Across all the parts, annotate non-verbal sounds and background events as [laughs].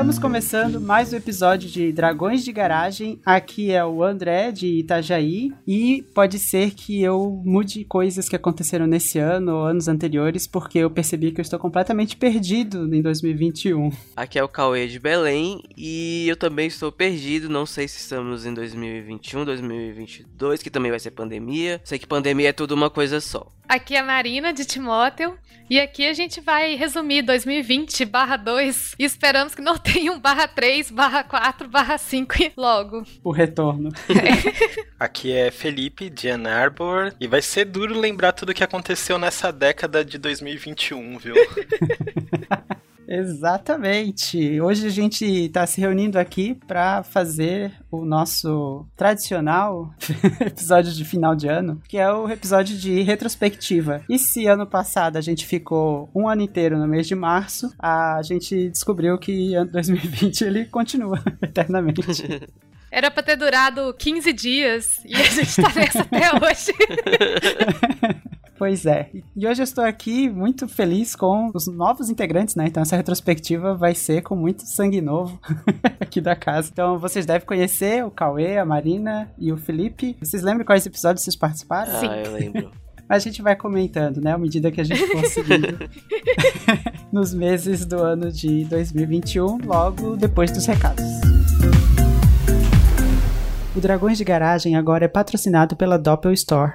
Estamos começando mais um episódio de Dragões de Garagem. Aqui é o André de Itajaí e pode ser que eu mude coisas que aconteceram nesse ano ou anos anteriores porque eu percebi que eu estou completamente perdido em 2021. Aqui é o Cauê de Belém e eu também estou perdido. Não sei se estamos em 2021, 2022, que também vai ser pandemia. Sei que pandemia é tudo uma coisa só. Aqui é a Marina de Timóteo e aqui a gente vai resumir 2020 barra 2 e esperamos que não tenha um barra 3, barra 4, barra 5 logo. O retorno. [laughs] Aqui é Felipe de Ann Arbor e vai ser duro lembrar tudo que aconteceu nessa década de 2021, viu? [laughs] Exatamente. Hoje a gente está se reunindo aqui para fazer o nosso tradicional [laughs] episódio de final de ano, que é o episódio de retrospectiva. E se ano passado a gente ficou um ano inteiro no mês de março, a gente descobriu que ano [laughs] 2020 ele continua [laughs] eternamente. Era pra ter durado 15 dias e a gente tá nessa até hoje. Pois é. E hoje eu estou aqui muito feliz com os novos integrantes, né? Então essa retrospectiva vai ser com muito sangue novo [laughs] aqui da casa. Então vocês devem conhecer o Cauê, a Marina e o Felipe. Vocês lembram quais episódios vocês participaram? Ah, eu lembro. [laughs] A gente vai comentando, né? À medida que a gente for seguindo [laughs] nos meses do ano de 2021, logo depois dos recados. O Dragões de Garagem agora é patrocinado pela Doppel Store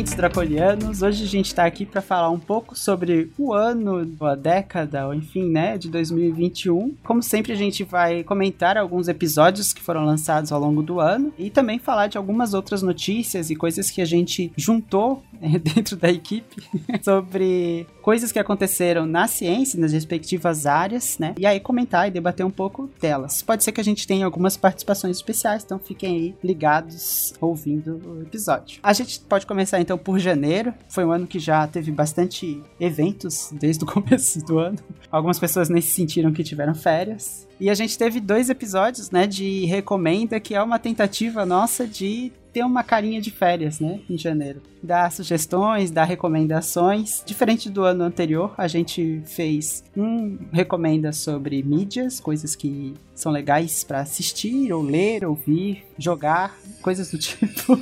Ouvintes dracolianos. Hoje a gente está aqui para falar um pouco sobre o ano, a década, ou enfim, né, de 2021. Como sempre, a gente vai comentar alguns episódios que foram lançados ao longo do ano e também falar de algumas outras notícias e coisas que a gente juntou [laughs] dentro da equipe [laughs] sobre coisas que aconteceram na ciência, nas respectivas áreas, né? E aí comentar e debater um pouco delas. Pode ser que a gente tenha algumas participações especiais, então fiquem aí ligados ouvindo o episódio. A gente pode começar então por janeiro. Foi um ano que já teve bastante eventos desde o [laughs] começo do ano. Algumas pessoas nem se sentiram que tiveram férias. E a gente teve dois episódios, né, de recomenda, que é uma tentativa nossa de ter uma carinha de férias, né, em janeiro. Dar sugestões, dar recomendações. Diferente do ano anterior, a gente fez um recomenda sobre mídias, coisas que são legais para assistir, ou ler, ouvir, jogar, coisas do [laughs] tipo.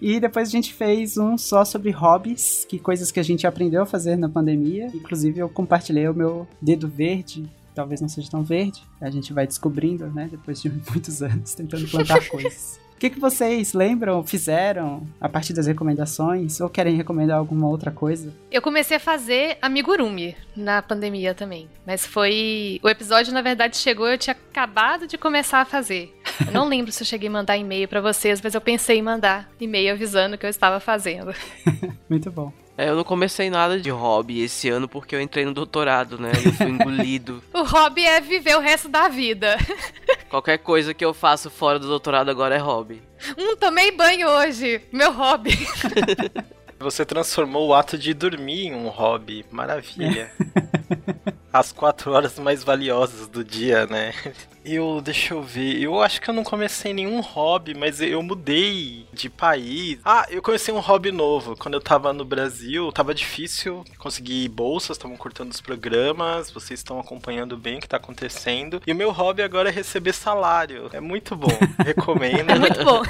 E depois a gente fez um só sobre hobbies, que coisas que a gente aprendeu a fazer na pandemia. Inclusive eu compartilhei o meu dedo verde talvez não seja tão verde. A gente vai descobrindo, né, depois de [laughs] muitos anos tentando plantar coisas. O que, que vocês lembram, fizeram a partir das recomendações? Ou querem recomendar alguma outra coisa? Eu comecei a fazer amigurumi na pandemia também. Mas foi. O episódio, na verdade, chegou, eu tinha acabado de começar a fazer. Eu não lembro se eu cheguei a mandar e-mail para vocês, mas eu pensei em mandar e-mail avisando que eu estava fazendo. [laughs] Muito bom. É, eu não comecei nada de hobby esse ano porque eu entrei no doutorado, né? Eu fui engolido. [laughs] o hobby é viver o resto da vida. [laughs] Qualquer coisa que eu faço fora do doutorado agora é hobby. Hum, tomei banho hoje. Meu hobby. [laughs] Você transformou o ato de dormir em um hobby. Maravilha. As quatro horas mais valiosas do dia, né? Eu, deixa eu ver, eu acho que eu não comecei nenhum hobby, mas eu mudei de país. Ah, eu comecei um hobby novo. Quando eu tava no Brasil, tava difícil conseguir bolsas, estavam cortando os programas, vocês estão acompanhando bem o que tá acontecendo. E o meu hobby agora é receber salário. É muito bom, [laughs] recomendo. É muito bom.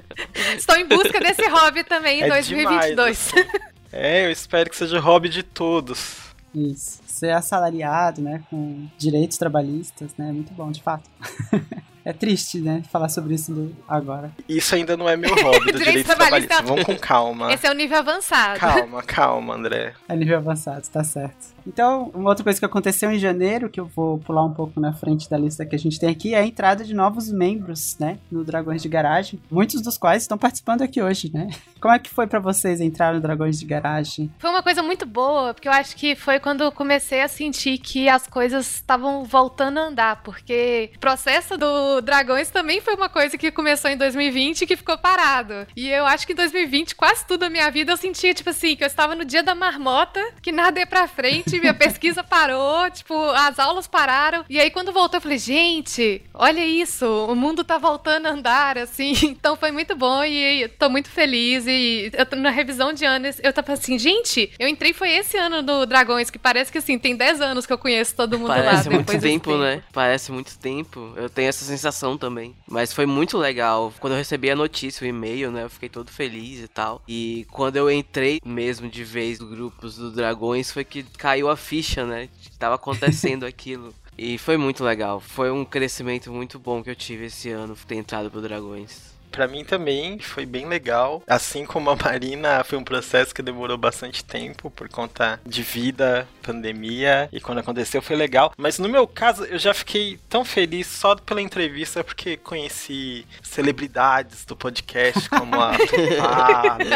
[laughs] Estou em busca desse hobby também em é 2022. Demais, assim. É, eu espero que seja hobby de todos. Isso. Ser assalariado, né? Com direitos trabalhistas, né? É muito bom, de fato. [laughs] É triste, né? Falar sobre isso do- agora. Isso ainda não é meu hobby [laughs] do Direito trabalhista. Vamos com calma. Esse é o nível avançado. Calma, calma, André. É nível avançado, tá certo. Então, uma outra coisa que aconteceu em janeiro, que eu vou pular um pouco na frente da lista que a gente tem aqui, é a entrada de novos membros, né? No Dragões de Garagem. Muitos dos quais estão participando aqui hoje, né? [laughs] Como é que foi pra vocês entrar no Dragões de Garagem? Foi uma coisa muito boa, porque eu acho que foi quando eu comecei a sentir que as coisas estavam voltando a andar, porque o processo do Dragões também foi uma coisa que começou em 2020 e que ficou parado. E eu acho que em 2020, quase tudo na minha vida, eu sentia, tipo assim, que eu estava no dia da marmota, que nada ia pra frente, minha pesquisa parou, tipo, as aulas pararam. E aí, quando voltou, eu falei, gente, olha isso, o mundo tá voltando a andar, assim. [laughs] Então foi muito bom e tô muito feliz. E eu tô na revisão de anos, eu tava assim, gente, eu entrei foi esse ano no Dragões, que parece que assim, tem 10 anos que eu conheço todo mundo lá. Parece muito tempo, né? Parece muito tempo. Eu tenho essa sensação também. Mas foi muito legal. Quando eu recebi a notícia, o e-mail, né? Eu fiquei todo feliz e tal. E quando eu entrei mesmo de vez no grupos do Dragões, foi que caiu a ficha, né? Tava acontecendo [laughs] aquilo. E foi muito legal. Foi um crescimento muito bom que eu tive esse ano ter entrado pro Dragões. Pra mim também foi bem legal. Assim como a Marina, foi um processo que demorou bastante tempo por conta de vida, pandemia, e quando aconteceu foi legal. Mas no meu caso, eu já fiquei tão feliz só pela entrevista porque conheci celebridades do podcast como a [laughs] Fábio.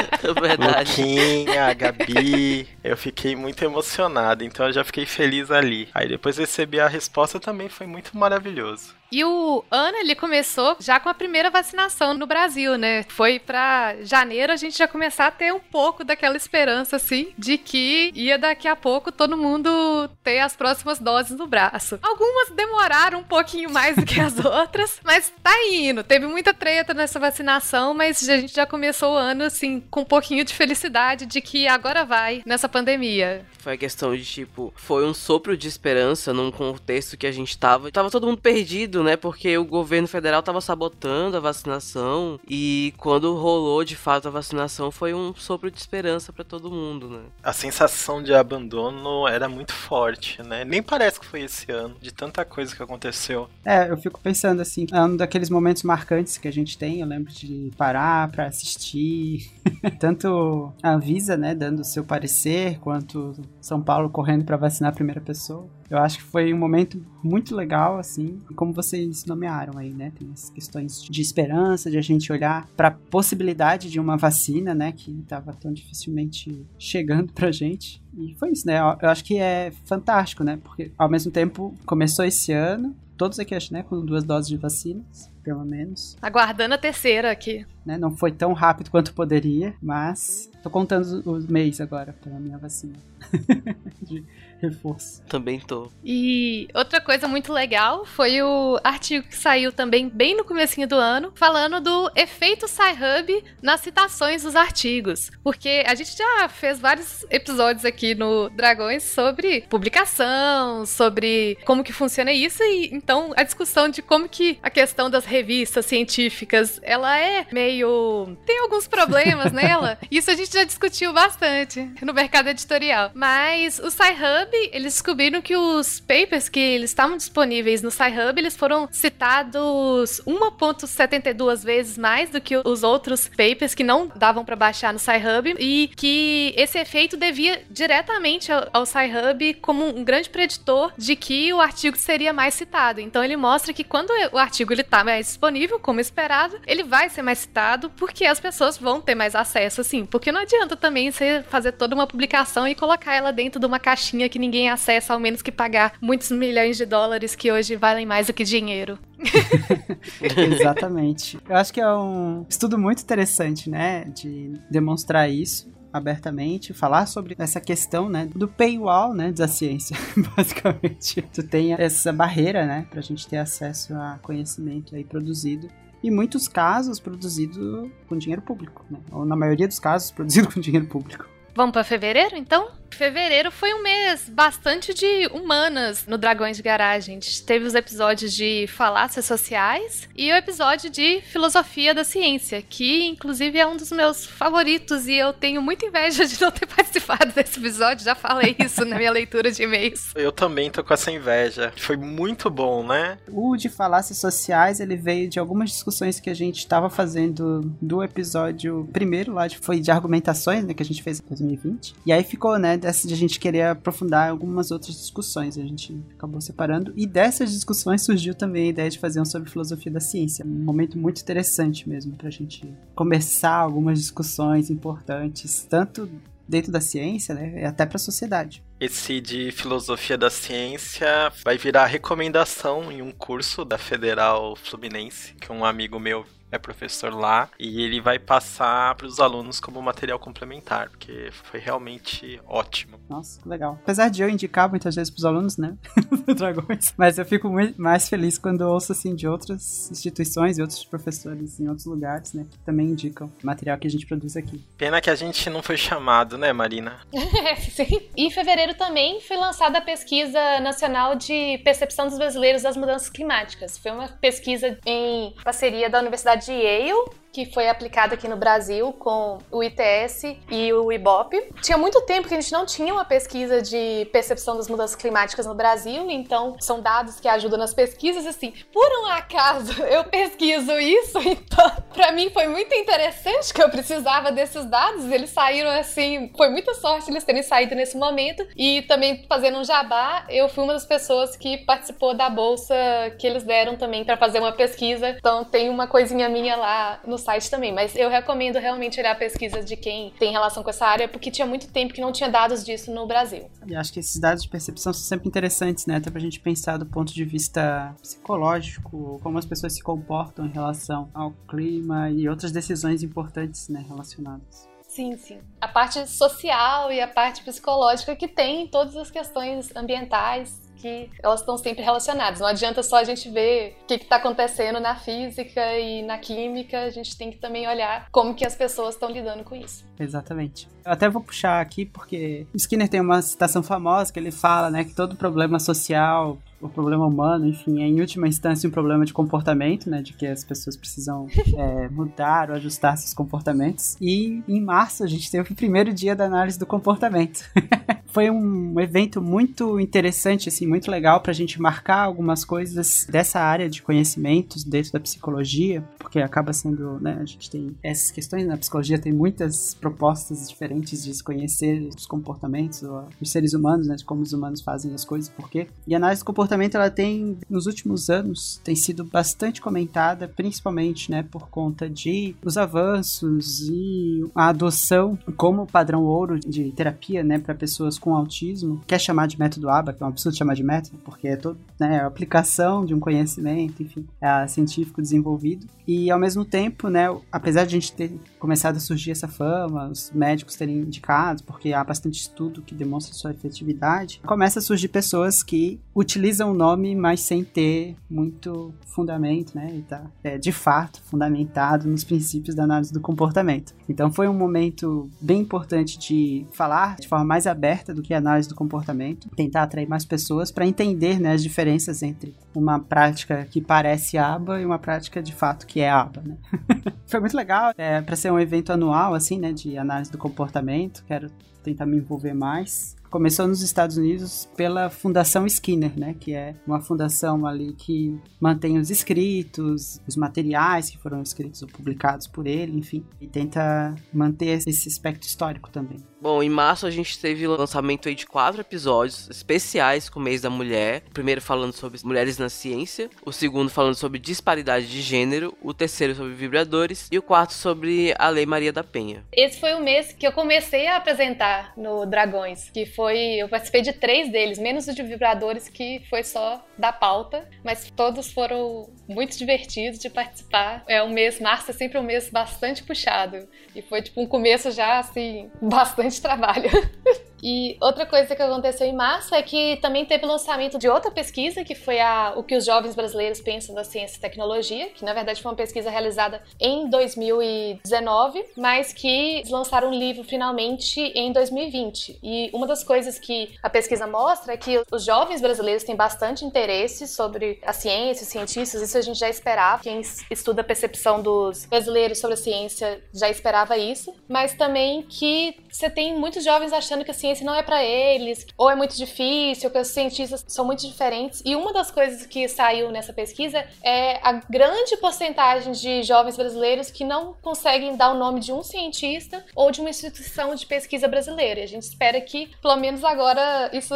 Luquinha, a Gabi. Eu fiquei muito emocionado, então eu já fiquei feliz ali. Aí depois receber a resposta também foi muito maravilhoso. E o ano ele começou já com a primeira vacinação no Brasil, né? Foi pra janeiro a gente já começar a ter um pouco daquela esperança assim de que ia daqui a pouco todo mundo ter as próximas doses no braço. Algumas demoraram um pouquinho mais do que as [laughs] outras, mas tá indo. Teve muita treta nessa vacinação, mas a gente já começou o ano assim com um pouquinho de felicidade de que agora vai nessa pandemia. Foi a questão de, tipo, foi um sopro de esperança num contexto que a gente tava. Tava todo mundo perdido, né? Porque o governo federal tava sabotando a vacinação. E quando rolou de fato a vacinação, foi um sopro de esperança pra todo mundo, né? A sensação de abandono era muito forte, né? Nem parece que foi esse ano, de tanta coisa que aconteceu. É, eu fico pensando assim, é um daqueles momentos marcantes que a gente tem, eu lembro de parar pra assistir, [laughs] tanto a Anvisa, né, dando o seu parecer, quanto São Paulo correndo pra vacinar a primeira pessoa. Eu acho que foi um momento muito legal, assim, como vocês nomearam aí, né, tem as questões de esperança, de a gente olhar pra possibilidade de uma vacina, né, que tava tão dificilmente chegando pra gente. E foi isso, né, eu acho que é fantástico, né, porque ao mesmo tempo começou esse ano, todos aqui, acho, né, com duas doses de vacinas, pelo menos. Aguardando a terceira aqui. Né? Não foi tão rápido quanto poderia, mas tô contando os- meses agora pela minha vacina. [laughs] de reforço. Também tô. E outra coisa muito legal foi o artigo que saiu também bem no comecinho do ano, falando do efeito Sci-Hub nas citações dos artigos. Porque a gente já fez vários episódios aqui no Dragões sobre publicação, sobre como que funciona isso, e então a discussão de como que a questão das revistas científicas, ela é meio... tem alguns problemas [laughs] nela. Isso a gente já discutiu bastante no mercado editorial. Mas o Sci-Hub, eles descobriram que os papers que eles estavam disponíveis no Sci-Hub, eles foram citados 1.72 vezes mais do que os outros papers que não davam para baixar no Sci-Hub e que esse efeito devia diretamente ao, ao Sci-Hub como um grande preditor de que o artigo seria mais citado. Então ele mostra que quando o artigo ele tá mais disponível, como esperado, ele vai ser mais citado porque as pessoas vão ter mais acesso, assim. Porque não adianta também você fazer toda uma publicação e colocar ela dentro de uma caixinha que ninguém acessa, ao menos que pagar muitos milhões de dólares que hoje valem mais do que dinheiro. [laughs] Exatamente. Eu acho que é um estudo muito interessante, né, de demonstrar isso abertamente, falar sobre essa questão, né, do paywall, né, da ciência, [laughs] basicamente. Tu tem essa barreira, né, pra gente ter acesso a conhecimento aí produzido. Em muitos casos, produzido com dinheiro público, né? Ou na maioria dos casos, produzido [laughs] com dinheiro público. Vamos para fevereiro, então? Fevereiro foi um mês bastante de humanas no Dragões de Garagem. A gente teve os episódios de falácias sociais e o episódio de filosofia da ciência, que inclusive é um dos meus favoritos e eu tenho muita inveja de não ter [laughs] participado desse episódio. Já falei isso na minha leitura de e-mails. Eu também tô com essa inveja. Foi muito bom, né? O de falácias sociais, ele veio de algumas discussões que a gente estava fazendo do episódio primeiro lá, de- foi de argumentações, né, que a gente fez em 2020. E aí ficou, né, dessa de a gente querer aprofundar algumas outras discussões. A gente acabou separando. E dessas discussões surgiu também a ideia de fazer um sobre filosofia da ciência. Um momento muito interessante mesmo pra gente começar algumas discussões importantes, tanto dentro da ciência, né, e até pra sociedade. Esse de filosofia da ciência vai virar recomendação em um curso da Federal Fluminense, que um amigo meu é professor lá, e ele vai passar para os alunos como material complementar, porque foi realmente ótimo. Nossa, que legal. Apesar de eu indicar muitas vezes pros alunos, né? [laughs] do Dragões. Mas eu fico muito mais feliz quando eu ouço, assim, de outras instituições e outros professores em outros lugares, né? Que também indicam o material que a gente produz aqui. Pena que a gente não foi chamado, né, Marina? [laughs] Sim. E em fevereiro também foi lançada a pesquisa nacional de percepção dos brasileiros das mudanças climáticas. Foi uma pesquisa em parceria da Universidade de Yale, que foi aplicada aqui no Brasil com o ITS e o IBOP. Tinha muito tempo que a gente não tinha uma pesquisa de percepção das mudanças climáticas no Brasil, então são dados que ajudam nas pesquisas. Assim, por um acaso [laughs] eu pesquiso isso, então para mim foi muito interessante que eu precisava desses dados. Eles saíram assim, foi muita sorte eles terem saído nesse momento. E também fazendo um jabá, eu fui uma das pessoas que participou da bolsa que eles deram também para fazer uma pesquisa. Então tem uma coisinha minha lá no site também, mas eu recomendo realmente olhar pesquisas de quem tem relação com essa área, porque tinha muito tempo que não tinha dados disso no Brasil. E acho que esses dados de percepção são sempre interessantes, né? Até pra gente pensar do ponto de vista psicológico, como as pessoas se comportam em relação ao clima e outras decisões importantes, né, relacionadas. Sim, sim. A parte social e a parte psicológica que tem em todas as questões ambientais, que elas estão sempre relacionadas. Não adianta só a gente ver o que está acontecendo na física e na química, a gente tem que também olhar como que as pessoas estão lidando com isso. Exatamente. Eu até vou puxar aqui porque Skinner tem uma citação famosa que ele fala, né, que todo problema social, o problema humano, enfim, é em última instância um problema de comportamento, né, de que as pessoas precisam [laughs] é, mudar ou ajustar seus comportamentos. E em março a gente teve o primeiro dia da análise do comportamento. [laughs] Foi um evento muito interessante, assim, muito legal pra gente marcar algumas coisas dessa área de conhecimentos dentro da psicologia, porque acaba sendo, né, a gente tem essas questões na psicologia, tem muitas propostas diferentes de se conhecer os comportamentos, os seres humanos, né, de como os humanos fazem as coisas, por quê. E a análise do comportamento, ela tem, nos últimos anos, tem sido bastante comentada, principalmente, né, por conta de os avanços e a adoção como padrão ouro de terapia, né, para pessoas com autismo, quer chamar de método ABA, que é um absurdo chamar de método, porque é todo, né, a aplicação de um conhecimento, enfim, é científico desenvolvido. E ao mesmo tempo, né, apesar de a gente ter começado a surgir essa fama, os médicos terem indicado, porque há bastante estudo que demonstra sua efetividade, começa a surgir pessoas que utilizam o nome, mas sem ter muito fundamento, né, e tá é, de fato fundamentado nos princípios da análise do comportamento. Então foi um momento bem importante de falar de forma mais aberta do que a análise do comportamento, tentar atrair mais pessoas para entender né, as diferenças entre uma prática que parece aba e uma prática de fato que é aba. Né? [laughs] Foi muito legal, é, para ser um evento anual assim, né, de análise do comportamento. Quero tentar me envolver mais. Começou nos Estados Unidos pela Fundação Skinner, né, que é uma fundação ali que mantém os escritos, os materiais que foram escritos ou publicados por ele, enfim, e tenta manter esse aspecto histórico também. Bom, em março a gente teve o lançamento aí de quatro episódios especiais com o mês da mulher. O primeiro falando sobre mulheres na ciência, o segundo falando sobre disparidade de gênero, o terceiro sobre vibradores e o quarto sobre a Lei Maria da Penha. Esse foi o mês que eu comecei a apresentar no Dragões, que foi eu participei de três deles, menos o de vibradores que foi só da pauta, mas todos foram muito divertidos de participar. É um mês março é sempre um mês bastante puxado e foi tipo um começo já assim [laughs] bastante trabalho. [laughs] E outra coisa que aconteceu em março é que também teve o lançamento de outra pesquisa, que foi a, o que os jovens brasileiros pensam da ciência e tecnologia, que na verdade foi uma pesquisa realizada em 2019, mas que lançaram um livro finalmente em 2020. E uma das coisas que a pesquisa mostra é que os jovens brasileiros têm bastante interesse sobre a ciência, os cientistas, isso a gente já esperava. Quem estuda a percepção dos brasileiros sobre a ciência já esperava isso, mas também que você tem muitos jovens achando que a ciência não é para eles, ou é muito difícil, que os cientistas são muito diferentes. E uma das coisas que saiu nessa pesquisa é a grande porcentagem de jovens brasileiros que não conseguem dar o nome de um cientista ou de uma instituição de pesquisa brasileira. A gente espera que, pelo menos agora, isso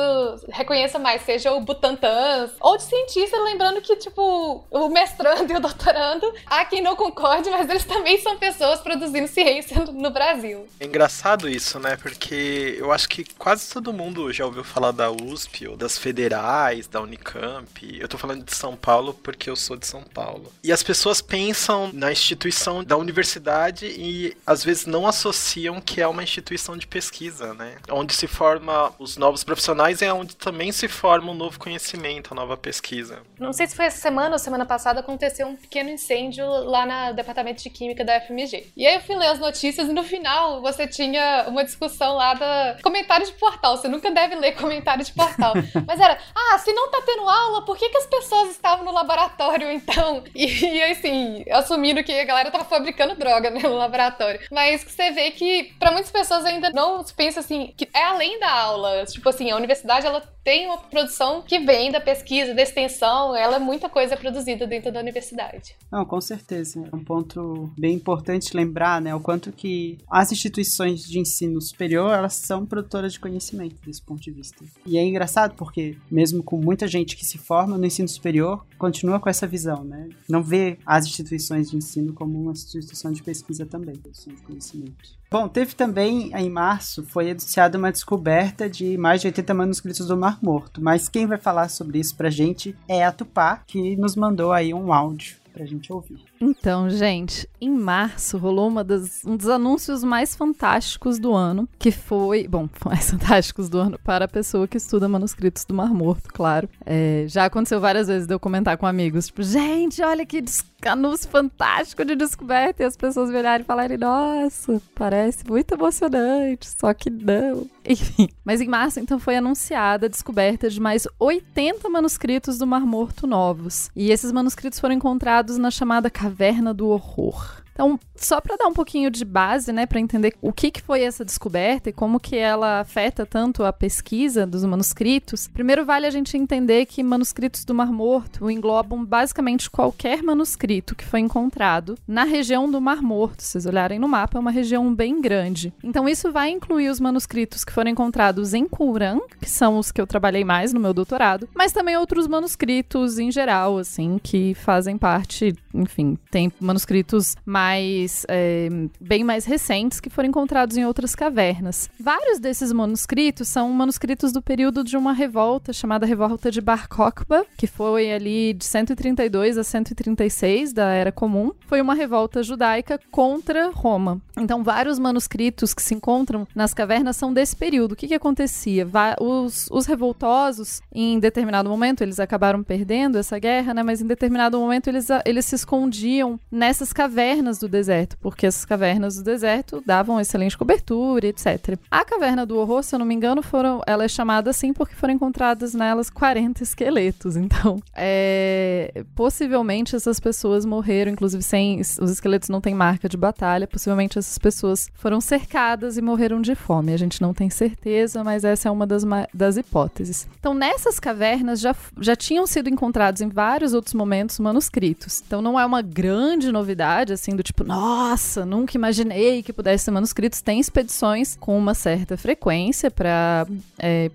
reconheça mais, seja o Butantan, ou de cientista, lembrando que, tipo, o mestrando e o doutorando, há quem não concorde, mas eles também são pessoas produzindo ciência no Brasil. É engraçado isso, né? Porque eu acho que quase todo mundo já ouviu falar da USP ou das federais, da Unicamp. Eu tô falando de São Paulo porque eu sou de São Paulo. E as pessoas pensam na instituição da universidade e às vezes não associam que é uma instituição de pesquisa, né? Onde se forma os novos profissionais é onde também se forma um novo conhecimento, a nova pesquisa. Não sei se foi essa semana ou semana passada aconteceu um pequeno incêndio lá no departamento de química da FMG. E aí eu fui ler as notícias e no final você tinha uma discussão lá da comentário de portal. Você nunca deve ler comentário de portal. [laughs] Mas era, ah, se não tá tendo aula, por que, que as pessoas estavam no laboratório então? E, e assim, assumindo que a galera tava fabricando droga né, no laboratório. Mas você vê que para muitas pessoas ainda não se pensa assim, que é além da aula. Tipo assim, a universidade ela tem uma produção que vem da pesquisa, da extensão, ela é muita coisa produzida dentro da universidade. Não, com certeza. É um ponto bem importante lembrar, né, o quanto que as instituições de ensino superior, elas são produtoras de conhecimento desse ponto de vista. E é engraçado porque, mesmo com muita gente que se forma no ensino superior, continua com essa visão, né? Não vê as instituições de ensino como uma instituição de pesquisa também, de conhecimento. Bom, teve também, em março, foi anunciada uma descoberta de mais de 80 manuscritos do Mar Morto. Mas quem vai falar sobre isso pra gente é a Tupá, que nos mandou aí um áudio pra gente ouvir. Então, gente, em março rolou das, um dos anúncios mais fantásticos do ano, que foi, bom, [laughs] mais fantásticos do ano para a pessoa que estuda manuscritos do Mar Morto, claro. É, já aconteceu várias vezes de eu comentar com amigos, tipo, gente, olha que anúncio fantástico de descoberta, e as pessoas olharem e falarem, nossa, parece muito emocionante, só que não. [laughs] Enfim, mas em março, então, foi anunciada a descoberta de mais 80 manuscritos do Mar Morto novos. E esses manuscritos foram encontrados na chamada Caverna do Horror. Então, só para dar um pouquinho de base, né, para entender o que, que foi essa descoberta e como que ela afeta tanto a pesquisa dos manuscritos, primeiro vale a gente entender que manuscritos do Mar Morto englobam basicamente qualquer manuscrito que foi encontrado na região do Mar Morto. Se vocês olharem no mapa, é uma região bem grande. Então, isso vai incluir os manuscritos que foram encontrados em Qumran, que são os que eu trabalhei mais no meu doutorado, mas também outros manuscritos em geral, assim, que fazem parte, enfim, tem manuscritos mais mais é, bem mais recentes que foram encontrados em outras cavernas. Vários desses manuscritos são manuscritos do período de uma revolta chamada Revolta de Bar Kokhba, que foi ali de 132 a 136 da Era Comum. Foi uma revolta judaica contra Roma. Então, vários manuscritos que se encontram nas cavernas são desse período. O que, que acontecia? Os, os revoltosos, em determinado momento, eles acabaram perdendo essa guerra, né? Mas em determinado momento eles, eles se escondiam nessas cavernas do deserto, porque essas cavernas do deserto davam excelente cobertura, etc. A caverna do horror, se eu não me engano, foram, ela é chamada assim porque foram encontradas nelas 40 esqueletos. [laughs] Então, é, possivelmente essas pessoas morreram, inclusive sem os esqueletos não têm marca de batalha, possivelmente essas pessoas foram cercadas e morreram de fome. A gente não tem certeza, mas essa é uma das, das hipóteses. Então, nessas cavernas já, já tinham sido encontrados em vários outros momentos manuscritos. Então, não é uma grande novidade, assim, do tipo, nossa, nunca imaginei que pudesse ser manuscritos. Tem expedições com uma certa frequência para é,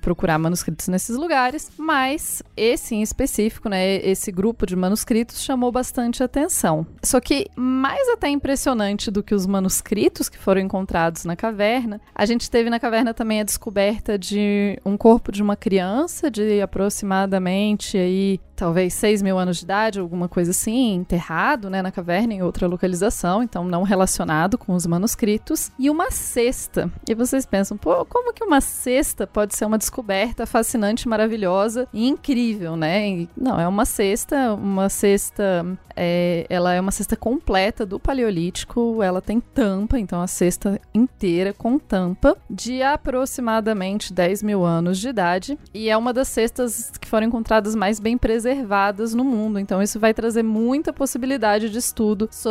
procurar manuscritos nesses lugares, mas esse em específico, né, esse grupo de manuscritos chamou bastante atenção. Só que mais até impressionante do que os manuscritos que foram encontrados na caverna, a gente teve na caverna também a descoberta de um corpo de uma criança de aproximadamente aí talvez 6 mil anos de idade, alguma coisa assim, enterrado né, na caverna em outra outra localização, então não relacionado com os manuscritos, e uma sexta. E vocês pensam, pô, como que uma sexta pode ser uma descoberta fascinante, maravilhosa e incrível, né? E, não, é uma cesta, uma cesta, é, ela é uma cesta completa do Paleolítico, ela tem tampa, então a cesta inteira com tampa, de aproximadamente 10 mil anos de idade, e é uma das cestas que foram encontradas mais bem preservadas no mundo, então isso vai trazer muita possibilidade de estudo sobre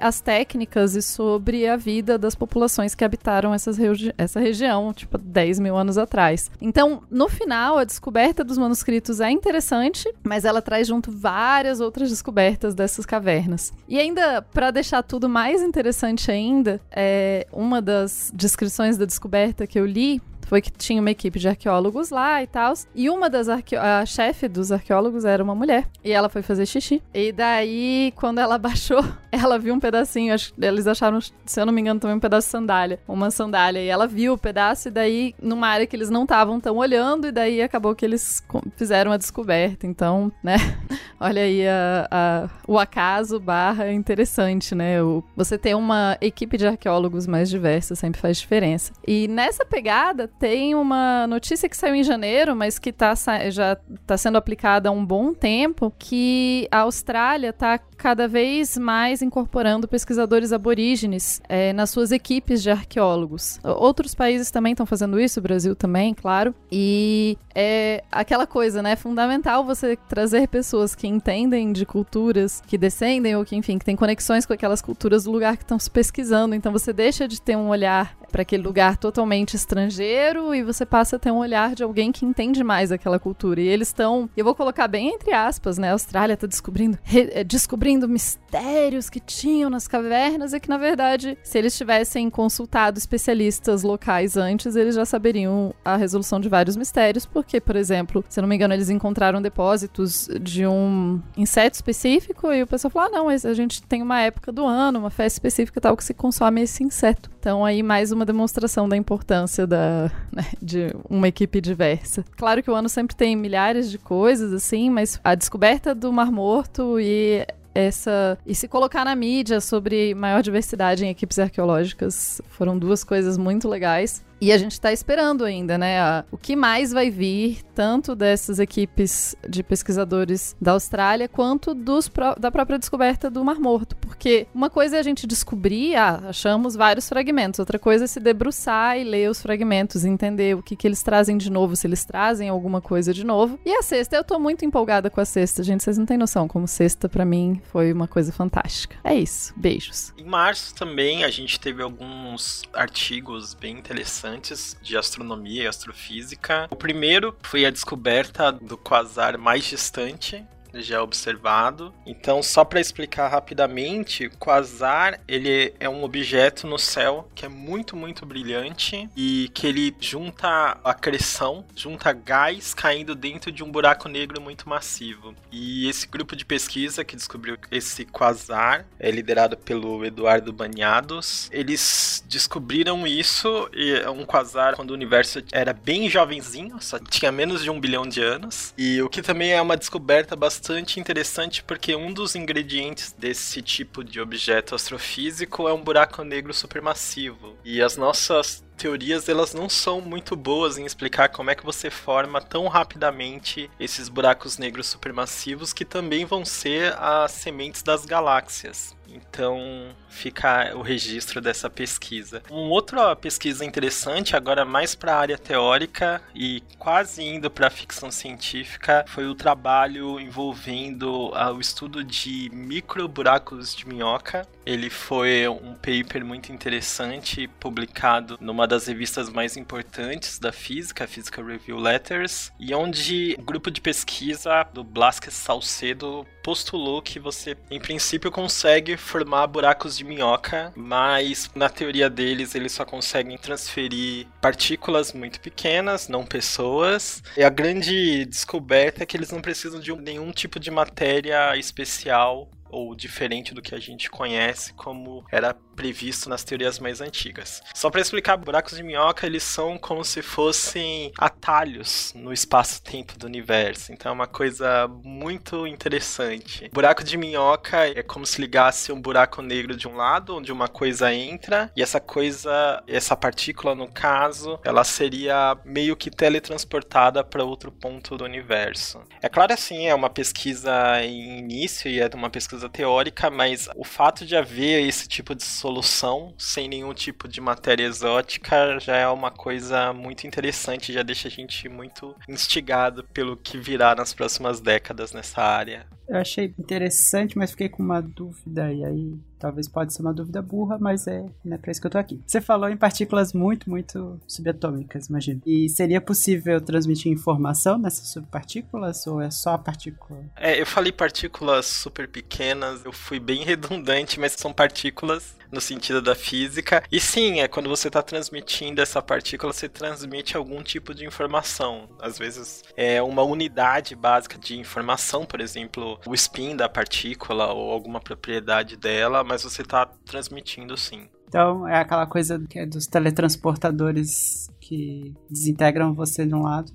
as técnicas e sobre a vida das populações que habitaram regi essa região, tipo, 10 mil anos atrás. Então, no final, a descoberta dos manuscritos é interessante, mas ela traz junto várias outras descobertas dessas cavernas. E ainda, para deixar tudo mais interessante ainda, é uma das descrições da descoberta que eu li foi que tinha uma equipe de arqueólogos lá e tal. E uma das arque... a chefe dos arqueólogos era uma mulher. E ela foi fazer xixi. E daí, quando ela [laughs] baixou, ela viu um pedacinho. Eles acharam, se eu não me engano, também um pedaço de sandália. Uma sandália. E ela viu o pedaço, e daí, numa área que eles não estavam tão olhando, e daí acabou que eles fizeram a descoberta. Então, né? [laughs] Olha aí a, a, o acaso barra interessante, né? O, você ter uma equipe de arqueólogos mais diversa sempre faz diferença. E nessa pegada, tem uma notícia que saiu em janeiro, mas que tá, já está sendo aplicada há um bom tempo, que a Austrália está cada vez mais incorporando pesquisadores aborígenes é, nas suas equipes de arqueólogos. Outros países também estão fazendo isso, o Brasil também, claro. E é aquela coisa, né? É fundamental você trazer pessoas que entendem de culturas que descendem ou que, enfim, que têm conexões com aquelas culturas do lugar que estão se pesquisando. Então você deixa de ter um olhar para aquele lugar totalmente estrangeiro e você passa a ter um olhar de alguém que entende mais aquela cultura. E eles estão, eu vou colocar bem entre aspas, né? A Austrália está descobrindo, re, eh, descobrindo mistérios que tinham nas cavernas e que, na verdade, se eles tivessem consultado especialistas locais antes, eles já saberiam a resolução de vários mistérios, porque, por exemplo, se eu não me engano, eles encontraram depósitos de um inseto específico e o pessoal falou: ah, não, a gente tem uma época do ano, uma festa específica tal que se consome esse inseto. Então, aí, mais uma demonstração da importância da, né, de uma equipe diversa. Claro que o ano sempre tem milhares de coisas, assim, mas a descoberta do Mar Morto e essa e se colocar na mídia sobre maior diversidade em equipes arqueológicas foram duas coisas muito legais. E a gente está esperando ainda, né? O que mais vai vir, tanto dessas equipes de pesquisadores da Austrália, quanto dos, da própria descoberta do Mar Morto. Porque uma coisa é a gente descobrir, ah, achamos vários fragmentos. Outra coisa é se debruçar e ler os fragmentos, entender o que, que eles trazem de novo, se eles trazem alguma coisa de novo. E a sexta, eu tô muito empolgada com a sexta, gente. Vocês não têm noção como sexta, para mim, foi uma coisa fantástica. É isso. Beijos. Em março também a gente teve alguns artigos bem interessantes interessantes de astronomia e astrofísica. O primeiro foi a descoberta do quasar mais distante, já observado. Então, só para explicar rapidamente, quasar ele é um objeto no céu que é muito, muito brilhante e que ele junta acreção, junta gás caindo dentro de um buraco negro muito massivo. E esse grupo de pesquisa que descobriu esse quasar é liderado pelo Eduardo Banhados. Eles descobriram isso é um quasar quando o universo era bem jovenzinho, só tinha menos de um bilhão de anos. E o que também é uma descoberta bastante bastante interessante porque um dos ingredientes desse tipo de objeto astrofísico é um buraco negro supermassivo. E as nossas teorias elas não são muito boas em explicar como é que você forma tão rapidamente esses buracos negros supermassivos que também vão ser as sementes das galáxias. Então fica o registro dessa pesquisa. Uma outra pesquisa interessante, agora mais para a área teórica e quase indo para a ficção científica, foi o trabalho envolvendo uh, o estudo de microburacos de minhoca. Ele foi um paper muito interessante, publicado numa das revistas mais importantes da física, a Physical Review Letters, e onde o grupo de pesquisa do Blasquez Salcedo postulou que você, em princípio, consegue formar buracos de minhoca, mas na teoria deles eles só conseguem transferir partículas muito pequenas, não pessoas. E a grande descoberta é que eles não precisam de nenhum tipo de matéria especial ou diferente do que a gente conhece como era previsto nas teorias mais antigas. Só para explicar, buracos de minhoca eles são como se fossem atalhos no espaço-tempo do universo. Então é uma coisa muito interessante. Buraco de minhoca é como se ligasse um buraco negro de um lado, onde uma coisa entra e essa coisa, essa partícula no caso, ela seria meio que teletransportada para outro ponto do universo. É claro assim, é uma pesquisa em início e é uma pesquisa teórica, mas o fato de haver esse tipo de solução sem nenhum tipo de matéria exótica já é uma coisa muito interessante, já deixa a gente muito instigado pelo que virá nas próximas décadas nessa área. Eu achei interessante, mas fiquei com uma dúvida, e aí talvez pode ser uma dúvida burra, mas é, não é pra isso que eu tô aqui. Você falou em partículas muito, muito subatômicas, imagino. E seria possível transmitir informação nessas subpartículas, ou é só a partícula? É, eu falei partículas super pequenas, eu fui bem [laughs] redundante, mas são partículas no sentido da física. E sim, é quando você está transmitindo essa partícula, você transmite algum tipo de informação. Às vezes é uma unidade básica de informação, por exemplo, o spin da partícula ou alguma propriedade dela, mas você está transmitindo sim. Então é aquela coisa que é dos teletransportadores que desintegram você de um lado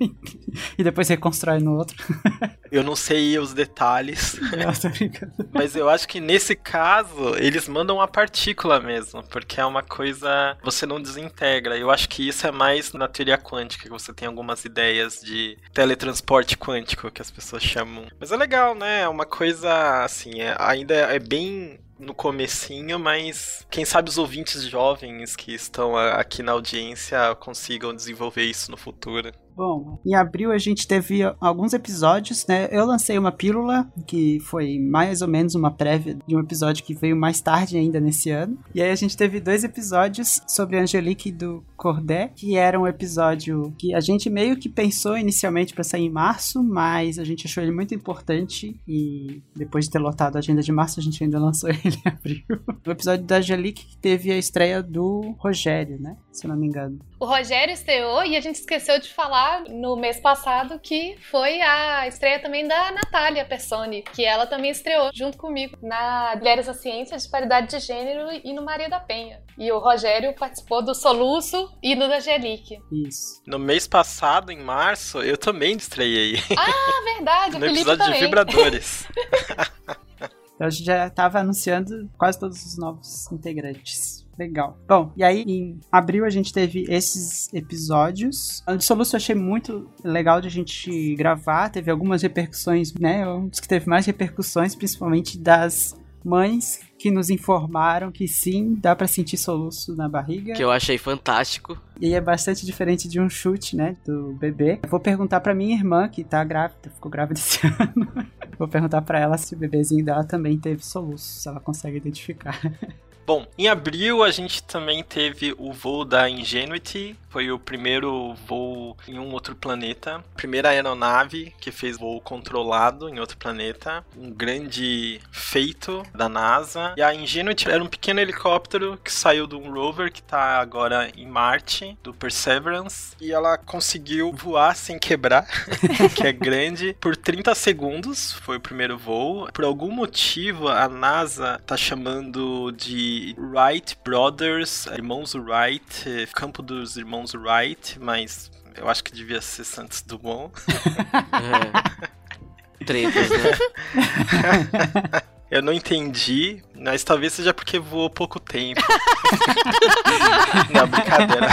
[laughs] e depois reconstrói no outro. Eu não sei os detalhes. [laughs] Não. Mas eu acho que nesse caso, eles mandam uma partícula mesmo, porque é uma coisa. Você não desintegra. Eu acho que isso é mais na teoria quântica, que você tem algumas ideias de teletransporte quântico que as pessoas chamam. Mas é legal, né? É uma coisa assim, é, ainda é bem no comecinho, mas quem sabe os ouvintes jovens que estão aqui na audiência consigam desenvolver isso no futuro. Bom, em abril a gente teve alguns episódios, né? Eu lancei uma pílula, que foi mais ou menos uma prévia de um episódio que veio mais tarde ainda nesse ano. E aí a gente teve dois episódios sobre Angelique do Cordé, que era um episódio que a gente meio que pensou inicialmente para sair em março, mas a gente achou ele muito importante e depois de ter lotado a agenda de março, a gente ainda lançou [laughs] ele em abril. O episódio da Angelique teve a estreia do Rogério, né? Se eu não me engano. O Rogério estreou e a gente esqueceu de falar no mês passado que foi a estreia também da Natália Personi, que ela também estreou junto comigo na Mulheres da Ciência, Disparidade de Gênero e no Maria da Penha. E o Rogério participou do Soluço e do da Angelique. Isso. No mês passado, em março, eu também estreiei. Ah, verdade, [laughs] o no Felipe episódio também. de Vibradores. Então a gente já estava anunciando quase todos os novos integrantes. Legal. Bom, e aí em abril a gente teve esses episódios. O de Soluço eu achei muito legal de a gente gravar. Teve algumas repercussões, né? Um dos que teve mais repercussões, principalmente das mães que nos informaram que sim, dá pra sentir soluço na barriga. Que eu achei fantástico. E é bastante diferente de um chute, né, do bebê. Eu vou perguntar pra minha irmã, que tá grávida, ficou grávida esse [laughs] ano. vou perguntar pra ela se o bebezinho dela também teve soluço, se ela consegue identificar. Bom, em abril a gente também teve o voo da Ingenuity, foi o primeiro voo em um outro planeta, primeira aeronave que fez voo controlado em outro planeta, um grande feito da NASA. E a Ingenuity era um pequeno helicóptero que saiu de um rover que está agora em Marte, do Perseverance, e ela conseguiu voar sem quebrar, [laughs] que é grande, por 30 segundos, foi o primeiro voo. Por algum motivo a NASA tá chamando de Wright Brothers, irmãos Wright, eh, campo dos irmãos Wright, mas eu acho que devia ser Santos Dumont. É. [laughs] Tretas, né? Eu não entendi, mas talvez seja porque voou pouco tempo. [laughs] não, brincadeira.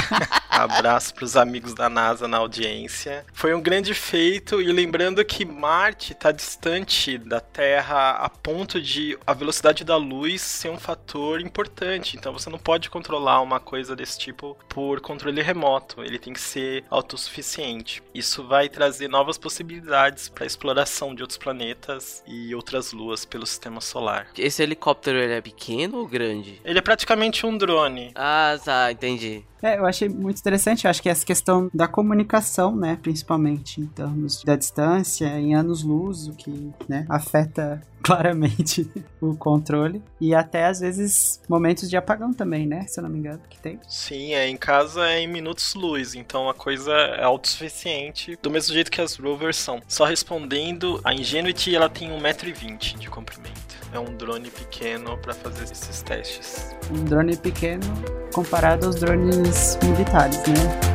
Abraço pros amigos da NASA na audiência. Foi um grande feito e lembrando que Marte está distante da Terra a ponto de a velocidade da luz ser um fator importante. Então você não pode controlar uma coisa desse tipo por controle remoto. Ele tem que ser autossuficiente. Isso vai trazer novas possibilidades para a exploração de outros planetas e outras luas pelo sistema solar. Esse helicóptero ele é pequeno ou grande? Ele é praticamente um drone. Ah, tá, entendi. É, eu achei muito interessante. Eu acho que essa questão da comunicação, né, principalmente em termos da distância, em anos-luz, o que né, afeta [laughs] claramente o controle. E até às vezes momentos de apagão também, né? Se eu não me engano, que tem. Sim, é em casa é em minutos luz, então a coisa é autossuficiente, do mesmo jeito que as rovers são. Só respondendo, a Ingenuity ela tem 1,20m de comprimento. É um drone pequeno para fazer esses testes. Um drone pequeno comparado aos drones militares, né?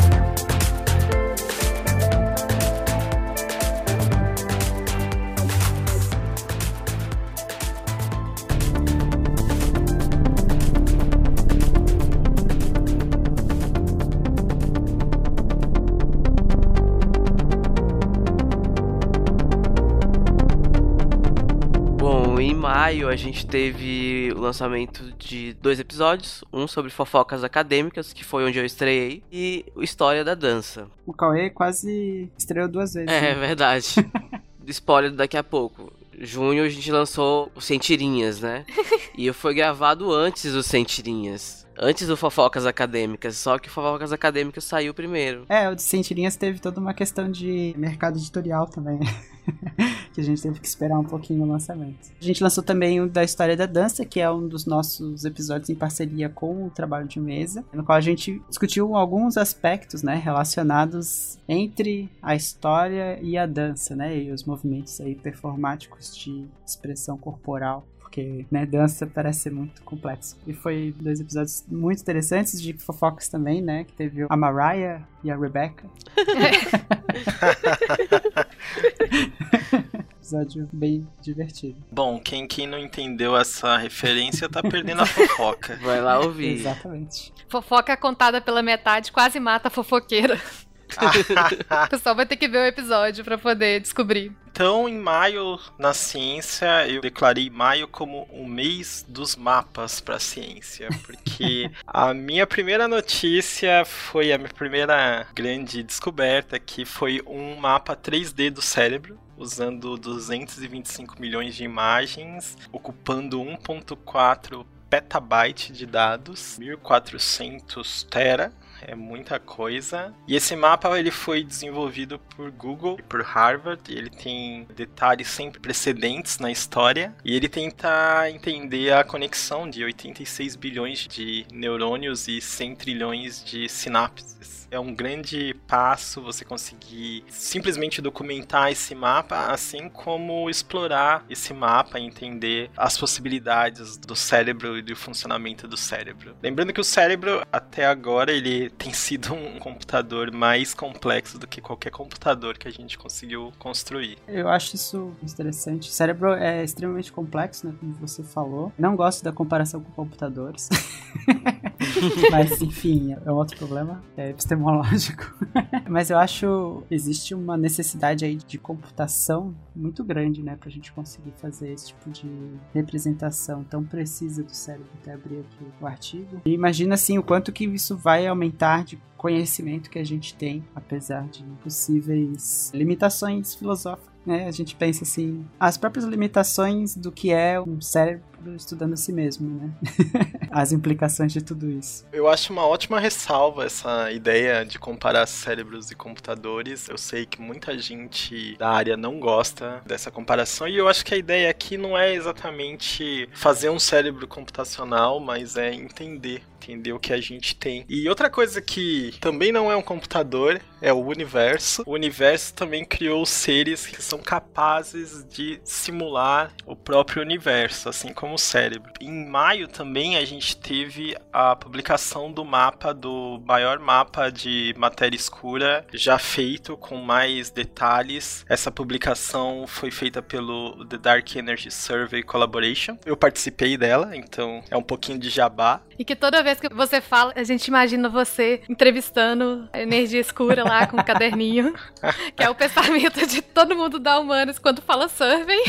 A gente teve o lançamento de dois episódios, um sobre fofocas acadêmicas, que foi onde eu estreiei, e o História da Dança. O Cauê quase estreou duas vezes. É né? verdade. [laughs] Spoiler daqui a pouco. Junho a gente lançou o Sem Tirinhas, né? [laughs] E foi gravado antes do Sem Tirinhas. Antes do Fofocas Acadêmicas, só que o Fofocas Acadêmicas saiu primeiro. É, o de Sentirinhas teve toda uma questão de mercado editorial também. [laughs] [laughs] que a gente teve que esperar um pouquinho o lançamento. A gente lançou também o da História da Dança, que é um dos nossos episódios em parceria com o Trabalho de Mesa, no qual a gente discutiu alguns aspectos, né, relacionados entre a história e a dança, né, e os movimentos aí performáticos de expressão corporal porque, né, dança parece ser muito complexo. E foi dois episódios muito interessantes de fofocas também, né, que teve a Mariah e a Rebecca. [laughs] Episódio bem divertido. Bom, quem, quem não entendeu essa referência tá perdendo a fofoca. Vai lá ouvir. Exatamente. Fofoca contada pela metade quase mata a fofoqueira. [laughs] O pessoal vai ter que ver o episódio pra poder descobrir. Então, em maio, na ciência, eu declarei maio como o mês dos mapas para a ciência, porque [laughs] a minha primeira notícia foi a minha primeira grande descoberta, que foi um mapa 3D do cérebro, usando 225 milhões de imagens, ocupando 1.4 petabyte de dados, 1400 tera é muita coisa. E esse mapa ele foi desenvolvido por Google e por Harvard. E ele tem detalhes sempre precedentes na história. E ele tenta entender a conexão de 86 bilhões de neurônios e 100 trilhões de sinapses. É um grande passo você conseguir simplesmente documentar esse mapa, assim como explorar esse mapa e entender as possibilidades do cérebro e do funcionamento do cérebro. Lembrando que o cérebro, até agora, ele tem sido um computador mais complexo do que qualquer computador que a gente conseguiu construir. Eu acho isso interessante. O cérebro é extremamente complexo, né? Como você falou. Não gosto da comparação com computadores. [laughs] Mas, enfim, é um outro problema. É epistemológico. [laughs] Mas eu acho existe uma necessidade aí de computação muito grande, né? Pra gente conseguir fazer esse tipo de representação tão precisa do cérebro. Até abrir aqui o artigo. E imagina, assim, o quanto que isso vai aumentar de conhecimento que a gente tem, apesar de possíveis limitações filosóficas. Né? A gente pensa assim, as próprias limitações do que é um cérebro estudando a si mesmo, né? [laughs] As implicações de tudo isso. Eu acho uma ótima ressalva essa ideia de comparar cérebros e computadores. Eu sei que muita gente da área não gosta dessa comparação e eu acho que a ideia aqui não é exatamente fazer um cérebro computacional, mas é entender entender o que a gente tem. E outra coisa que também não é um computador é o universo. O universo também criou seres que são capazes de simular o próprio universo, assim como o cérebro. Em maio também a gente teve a publicação do mapa do maior mapa de matéria escura já feito com mais detalhes. Essa publicação foi feita pelo The Dark Energy Survey Collaboration. Eu participei dela, então é um pouquinho de jabá. E que toda vez que você fala, a gente imagina você entrevistando a energia escura lá com o caderninho, [laughs] que é o pensamento de todo mundo da Humanos quando fala survey.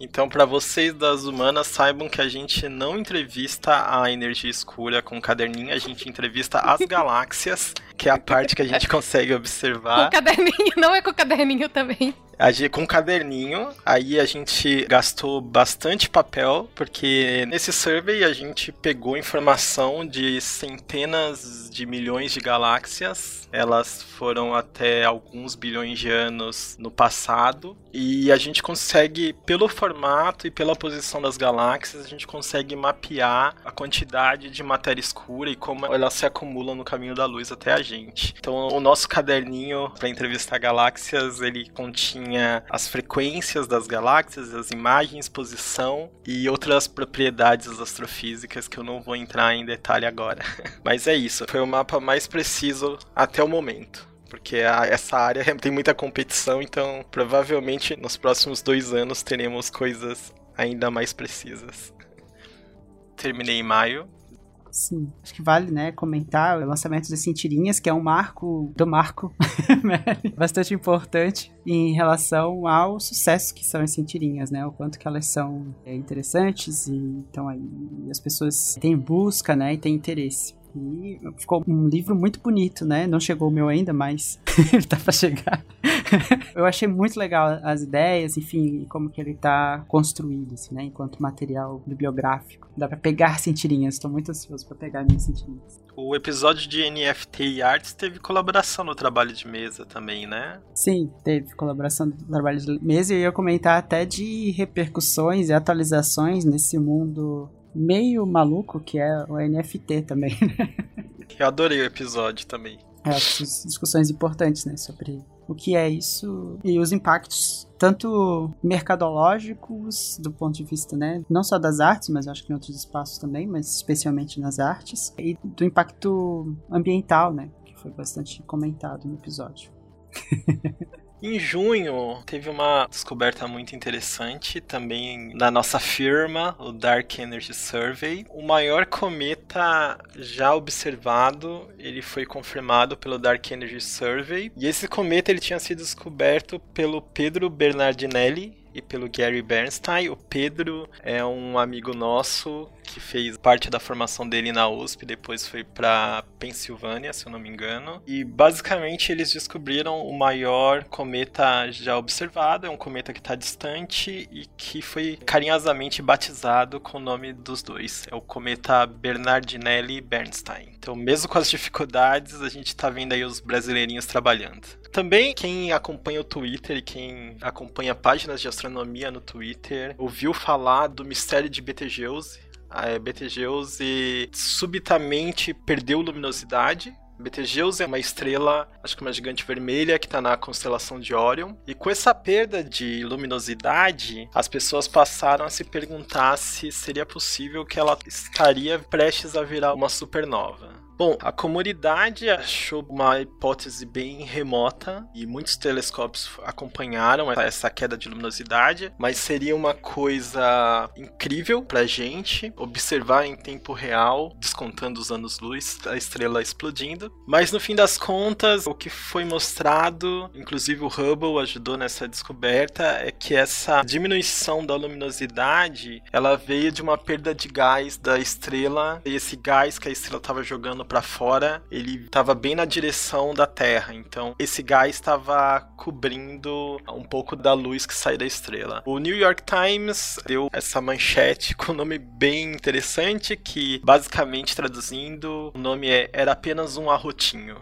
Então, para vocês das humanas, saibam que a gente não entrevista a energia escura com o caderninho, a gente entrevista as galáxias, que é a parte que a gente [laughs] consegue Com observar. o caderninho, não é com o caderninho também. Gente, com caderninho, aí a gente gastou bastante papel, porque nesse survey a gente pegou informação de centenas de milhões de galáxias. Elas foram até alguns bilhões de anos no passado. E a gente consegue, pelo formato e pela posição das galáxias, a gente consegue mapear a quantidade de matéria escura e como ela se acumula no caminho da luz até a gente. Então, o nosso caderninho para entrevistar galáxias, ele continha tinha as frequências das galáxias, as imagens, posição e outras propriedades astrofísicas que eu não vou entrar em detalhe agora. [laughs] Mas é isso, foi o mapa mais preciso até o momento porque a, essa área tem muita competição, então provavelmente nos próximos dois anos teremos coisas ainda mais precisas. Terminei em maio, Sim. Acho que vale, né, comentar o lançamento das Cintirinhas, que é um marco do Marco [laughs] bastante importante em relação ao sucesso que são as Cintirinhas, né? O quanto que elas são é, interessantes e então aí as pessoas têm busca, né, e têm interesse. E ficou um livro muito bonito, né? Não chegou o meu ainda, mas [laughs] ele tá pra chegar. eu achei muito legal as ideias, enfim, como que ele tá construído, assim, né? Enquanto material bibliográfico. Dá pra pegar cintirinhas, estou muito ansioso pra pegar minhas cintirinhas. O episódio de NFT e artes teve colaboração no trabalho de mesa também, né? Sim, teve colaboração no trabalho de mesa e eu ia comentar até de repercussões e atualizações nesse mundo meio maluco que é o NFT também. Eu adorei o episódio também. É, discussões importantes, né, sobre o que é isso e os impactos tanto mercadológicos do ponto de vista, né, não só das artes, mas acho que em outros espaços também, mas especialmente nas artes e do impacto ambiental, né, que foi bastante comentado no episódio. [laughs] Em junho, teve uma descoberta muito interessante também na nossa firma, o Dark Energy Survey. O maior cometa já observado, ele foi confirmado pelo Dark Energy Survey. E esse cometa ele tinha sido descoberto pelo Pedro Bernardinelli, e pelo Gary Bernstein. O Pedro é um amigo nosso que fez parte da formação dele na USP, depois foi para Pensilvânia, se eu não me engano. E basicamente eles descobriram o maior cometa já observado, é um cometa que está distante e que foi carinhosamente batizado com o nome dos dois. É o cometa Bernardinelli Bernstein. Então, mesmo com as dificuldades, a gente está vendo aí os brasileirinhos trabalhando. Também quem acompanha o Twitter e quem acompanha páginas de astronomia no Twitter ouviu falar do mistério de Betelgeuse. A Betelgeuse subitamente perdeu luminosidade Betelgeuse é uma estrela, acho que uma gigante vermelha, que está na constelação de Orion. E com essa perda de luminosidade, as pessoas passaram a se perguntar se seria possível que ela estaria prestes a virar uma supernova. Bom, a comunidade achou uma hipótese bem remota e muitos telescópios acompanharam essa queda de luminosidade, mas seria uma coisa incrível pra gente observar em tempo real, descontando os anos-luz, a estrela explodindo. Mas no fim das contas, o que foi mostrado, inclusive o Hubble ajudou nessa descoberta, é que essa diminuição da luminosidade, ela veio de uma perda de gás da estrela, e esse gás que a estrela estava jogando para fora, ele estava bem na direção da Terra. Então, esse gás estava cobrindo um pouco da luz que sai da estrela. O New York Times deu essa manchete [laughs] com um nome bem interessante que, basicamente traduzindo, o nome é Era apenas um arrotinho.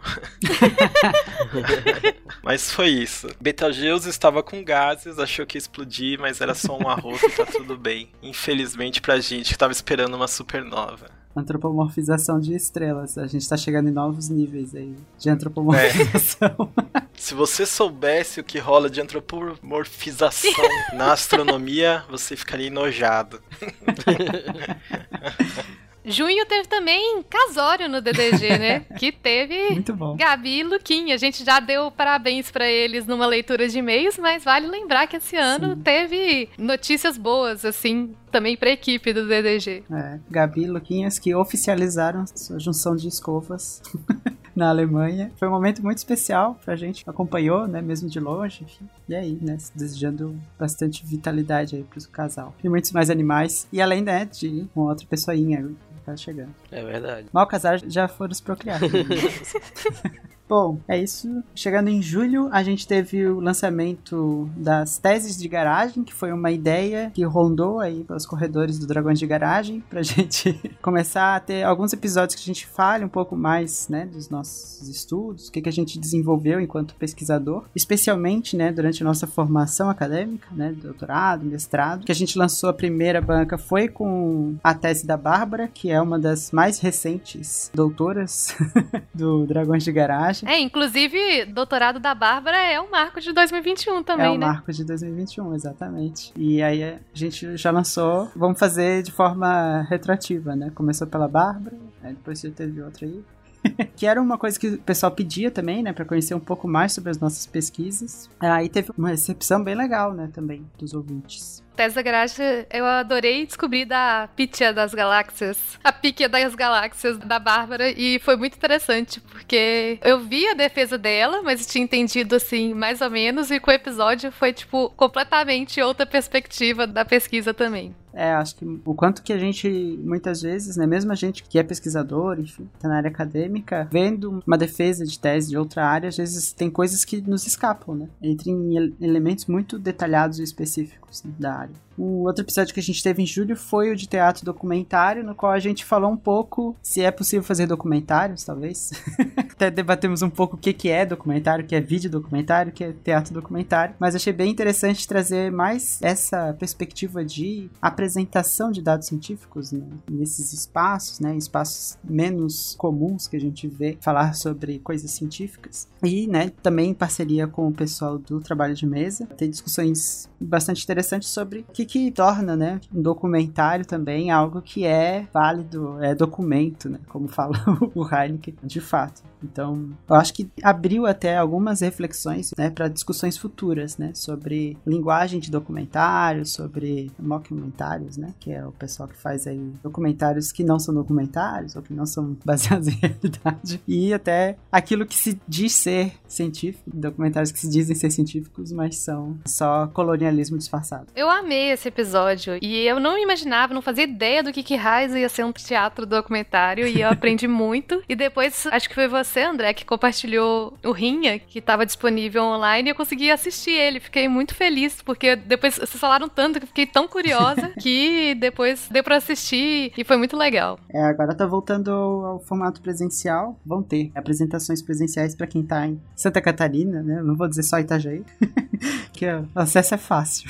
[laughs] mas foi isso. Betelgeuse estava com gases, achou que ia explodir, mas era só um arroto e tá tudo bem. Infelizmente pra gente que estava esperando uma supernova antropomorfização de estrelas. A gente tá chegando em novos níveis aí de antropomorfização. É. [laughs] Se você soubesse o que rola de antropomorfização na astronomia, você ficaria enojado. [laughs] Junho teve também Casório no DDG, né? [laughs] Que teve Muito bom. Gabi e Luquinha. A gente já deu parabéns para eles numa leitura de e-mails, mas vale lembrar que esse ano Sim. teve notícias boas, assim, também pra equipe do DDG. É, Gabi e Luquinhas que oficializaram sua junção de escovas. [laughs] na Alemanha. Foi um momento muito especial pra gente, acompanhou, né, mesmo de longe, enfim. E aí, né, desejando bastante vitalidade aí pro casal. E muitos mais animais. E além, né, de uma outra pessoinha tá chegando. É verdade. Mal casar já foram os procriados. [laughs] Bom, é isso. Chegando em julho, a gente teve o lançamento das teses de garagem, que foi uma ideia que rondou aí pelos corredores do Dragões de Garagem, pra [laughs] gente começar a ter alguns episódios que a gente fale um pouco mais, né, dos nossos estudos, o que, que a gente desenvolveu enquanto pesquisador, especialmente, né, durante a nossa formação acadêmica, né, doutorado, mestrado, que a gente lançou a primeira banca foi com a tese da Bárbara, que é uma das mais recentes doutoras [laughs] do Dragões de Garagem, É, inclusive, doutorado da Bárbara é um marco de 2021 também, é o né? marco de 2021, exatamente. E aí a gente já lançou, vamos fazer de forma retroativa, né? Começou pela Bárbara, aí depois teve outra aí. [laughs] que era uma coisa que o pessoal pedia também, né, para conhecer um pouco mais sobre as nossas pesquisas. Aí teve uma recepção bem legal, né, também dos ouvintes. Tese da eu adorei descobrir da Pitia das Galáxias, a Piquia das Galáxias da Bárbara, e foi muito interessante, porque eu vi a defesa dela, mas tinha entendido assim, mais ou menos, e com o episódio foi, tipo, completamente outra perspectiva da pesquisa também. É, acho que o quanto que a gente, muitas vezes, né, mesmo a gente que é pesquisador, enfim, tá na área acadêmica, vendo uma defesa de tese de outra área, às vezes tem coisas que nos escapam, né? Entre em elementos muito detalhados e específicos né, da área. O outro episódio que a gente teve em julho foi o de teatro documentário, no qual a gente falou um pouco se é possível fazer documentários, talvez. [laughs] Até debatemos um pouco o que, que é documentário, o que é vídeo documentário, o que é teatro documentário. Mas achei bem interessante trazer mais essa perspectiva de apresentação de dados científicos né, nesses espaços, né, espaços menos comuns que a gente vê falar sobre coisas científicas. E né, também em parceria com o pessoal do trabalho de mesa, tem discussões bastante interessantes sobre o que que torna, né, um documentário também algo que é válido, é documento, né, como [laughs] fala o Heineken, de fato. Então, eu acho que abriu até algumas reflexões, né, para discussões futuras, né, sobre linguagem de documentários, sobre mockumentários, né, que é o pessoal que faz aí documentários que não são documentários ou que não são [laughs] baseados em realidade, e até aquilo que se diz ser científico, documentários que se dizem ser científicos, mas são só colonialismo disfarçado. Eu amei esse episódio e eu não imaginava, não fazia ideia do que que Raiz ia ser um teatro documentário e eu aprendi [laughs] muito. E depois, acho que foi você, André, que compartilhou o Rinha, que estava disponível online e eu consegui assistir ele. Fiquei muito feliz, porque depois vocês falaram tanto que eu fiquei tão curiosa [laughs] que depois deu pra assistir e foi muito legal. É, agora tá voltando ao formato presencial. Vão ter apresentações presenciais para quem tá em Santa Catarina, né? Não vou dizer só Itajaí, [laughs] que o acesso é fácil.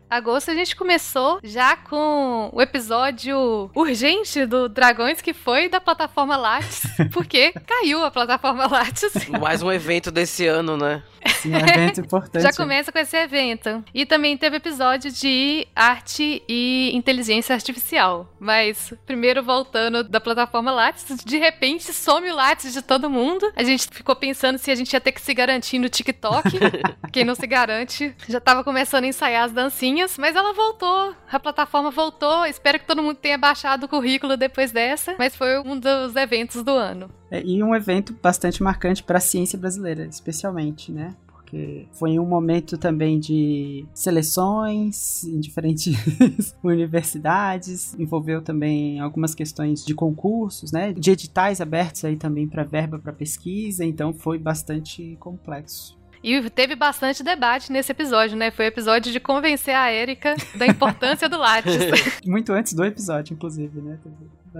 Agosto a gente começou já com o episódio urgente do Dragões, que foi da plataforma Lattes, [laughs] porque caiu a plataforma Lattes. Mais um evento desse ano, né? Sim, é um evento [laughs] importante. Já começa com esse evento. E também teve episódio de arte e inteligência artificial. Mas, primeiro voltando da plataforma Lattes, de repente some o Lattes de todo mundo. A gente ficou pensando se a gente ia ter que se garantir no TikTok. [laughs] Quem não se garante já tava começando a ensaiar as dancinhas, mas ela voltou. A plataforma voltou. Espero que todo mundo tenha baixado o currículo depois dessa. Mas foi um dos eventos do ano. É, e um evento bastante marcante para a ciência brasileira, especialmente, né? Porque foi um momento também de seleções em diferentes [laughs] universidades, envolveu também algumas questões de concursos, né? De editais abertos aí também para verba para pesquisa, então foi bastante complexo. E teve bastante debate nesse episódio, né? Foi o episódio de convencer a Erika da importância do Lattes. [laughs] Muito antes do episódio, inclusive, né?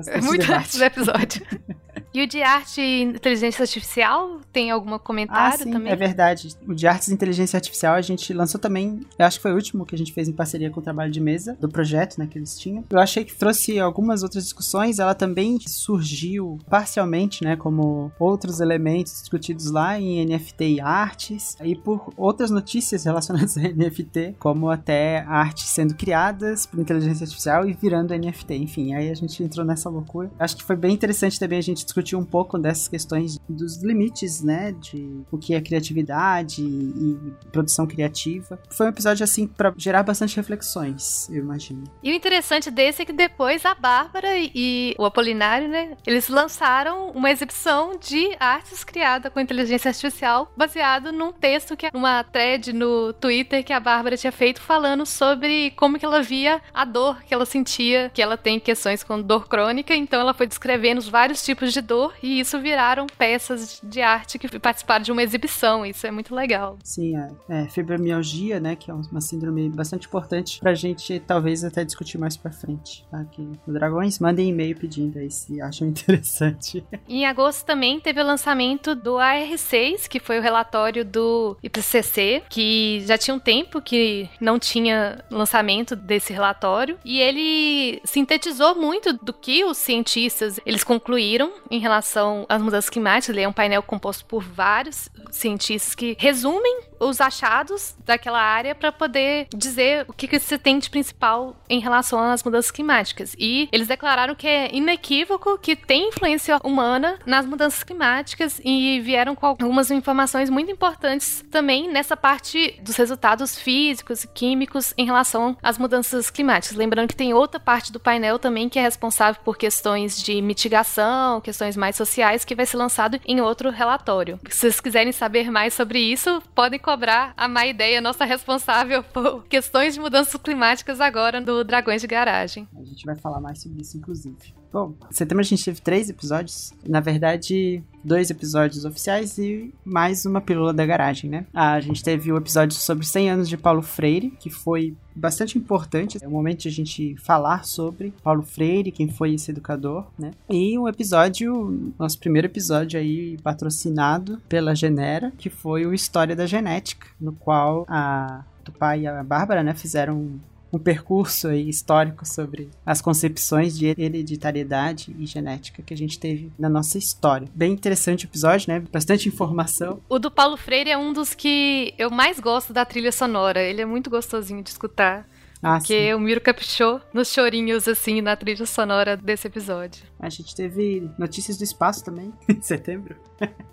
Teve Muito debate. antes do episódio. [laughs] E o de arte e inteligência artificial, tem algum comentário ah, sim, também? É verdade. O de artes e inteligência artificial a gente lançou também. Eu acho que foi o último que a gente fez em parceria com o trabalho de mesa do projeto, né, que eles tinham. Eu achei que trouxe algumas outras discussões. Ela também surgiu parcialmente, né, como outros elementos discutidos lá em NFT e artes, e por outras notícias relacionadas a NFT, como até artes sendo criadas por inteligência artificial e virando NFT. Enfim, aí a gente entrou nessa loucura. Acho que foi bem interessante também a gente discutir um pouco dessas questões dos limites, né, de o que é criatividade e, produção criativa. Foi um episódio assim para gerar bastante reflexões, eu imagino. E o interessante desse é que depois a Bárbara e o Apolinário, né, eles lançaram uma exibição de artes criada com inteligência artificial, baseado num texto que é uma thread no Twitter que a Bárbara tinha feito falando sobre como que ela via a dor que ela sentia, que ela tem questões com dor crônica, então ela foi descrevendo os vários tipos de dor e isso viraram peças de arte que participaram de uma exibição. Isso é muito legal. Sim, é, é fibromialgia, né, que é uma síndrome bastante importante pra gente talvez até discutir mais pra frente. Tá? Aqui no Dragões, mandem e-mail pedindo aí se acham [laughs] interessante. Em agosto também teve o lançamento do AR6, que foi o relatório do IPCC, que já tinha um tempo que não tinha lançamento desse relatório, e ele sintetizou muito do que os cientistas eles concluíram em relação às mudanças climáticas. Ele é um painel composto por vários cientistas que resumem os achados daquela área para poder dizer o que, que se tem de principal em relação às mudanças climáticas. E eles declararam que é inequívoco que tem influência humana nas mudanças climáticas e vieram com algumas informações muito importantes também nessa parte dos resultados físicos e químicos em relação às mudanças climáticas. Lembrando que tem outra parte do painel também que é responsável por questões de mitigação, questões mais sociais, que vai ser lançado em outro relatório. Se vocês quiserem saber mais sobre isso, podem cobrar a má ideia, nossa responsável por questões de mudanças climáticas agora do Dragões de Garagem. A gente vai falar mais sobre isso, inclusive. Bom, em setembro a gente teve três episódios. Na verdade, dois episódios oficiais e mais uma pílula da garagem, né? A gente teve o um episódio sobre 100 anos de Paulo Freire, que foi bastante importante. É o momento de a gente falar sobre Paulo Freire, quem foi esse educador, né? E um episódio, nosso primeiro episódio aí patrocinado pela Genera, que foi o História da Genética, no qual a Tupá e a Bárbara, né, fizeram um percurso histórico sobre as concepções de hereditariedade e genética que a gente teve na nossa história. Bem interessante o episódio, né? Bastante informação. O do Paulo Freire é um dos que eu mais gosto da trilha sonora. Ele é muito gostosinho de escutar. Ah, porque sim. o Miro caprichou nos chorinhos, assim, na trilha sonora desse episódio. A gente teve notícias do espaço também, [laughs] em setembro.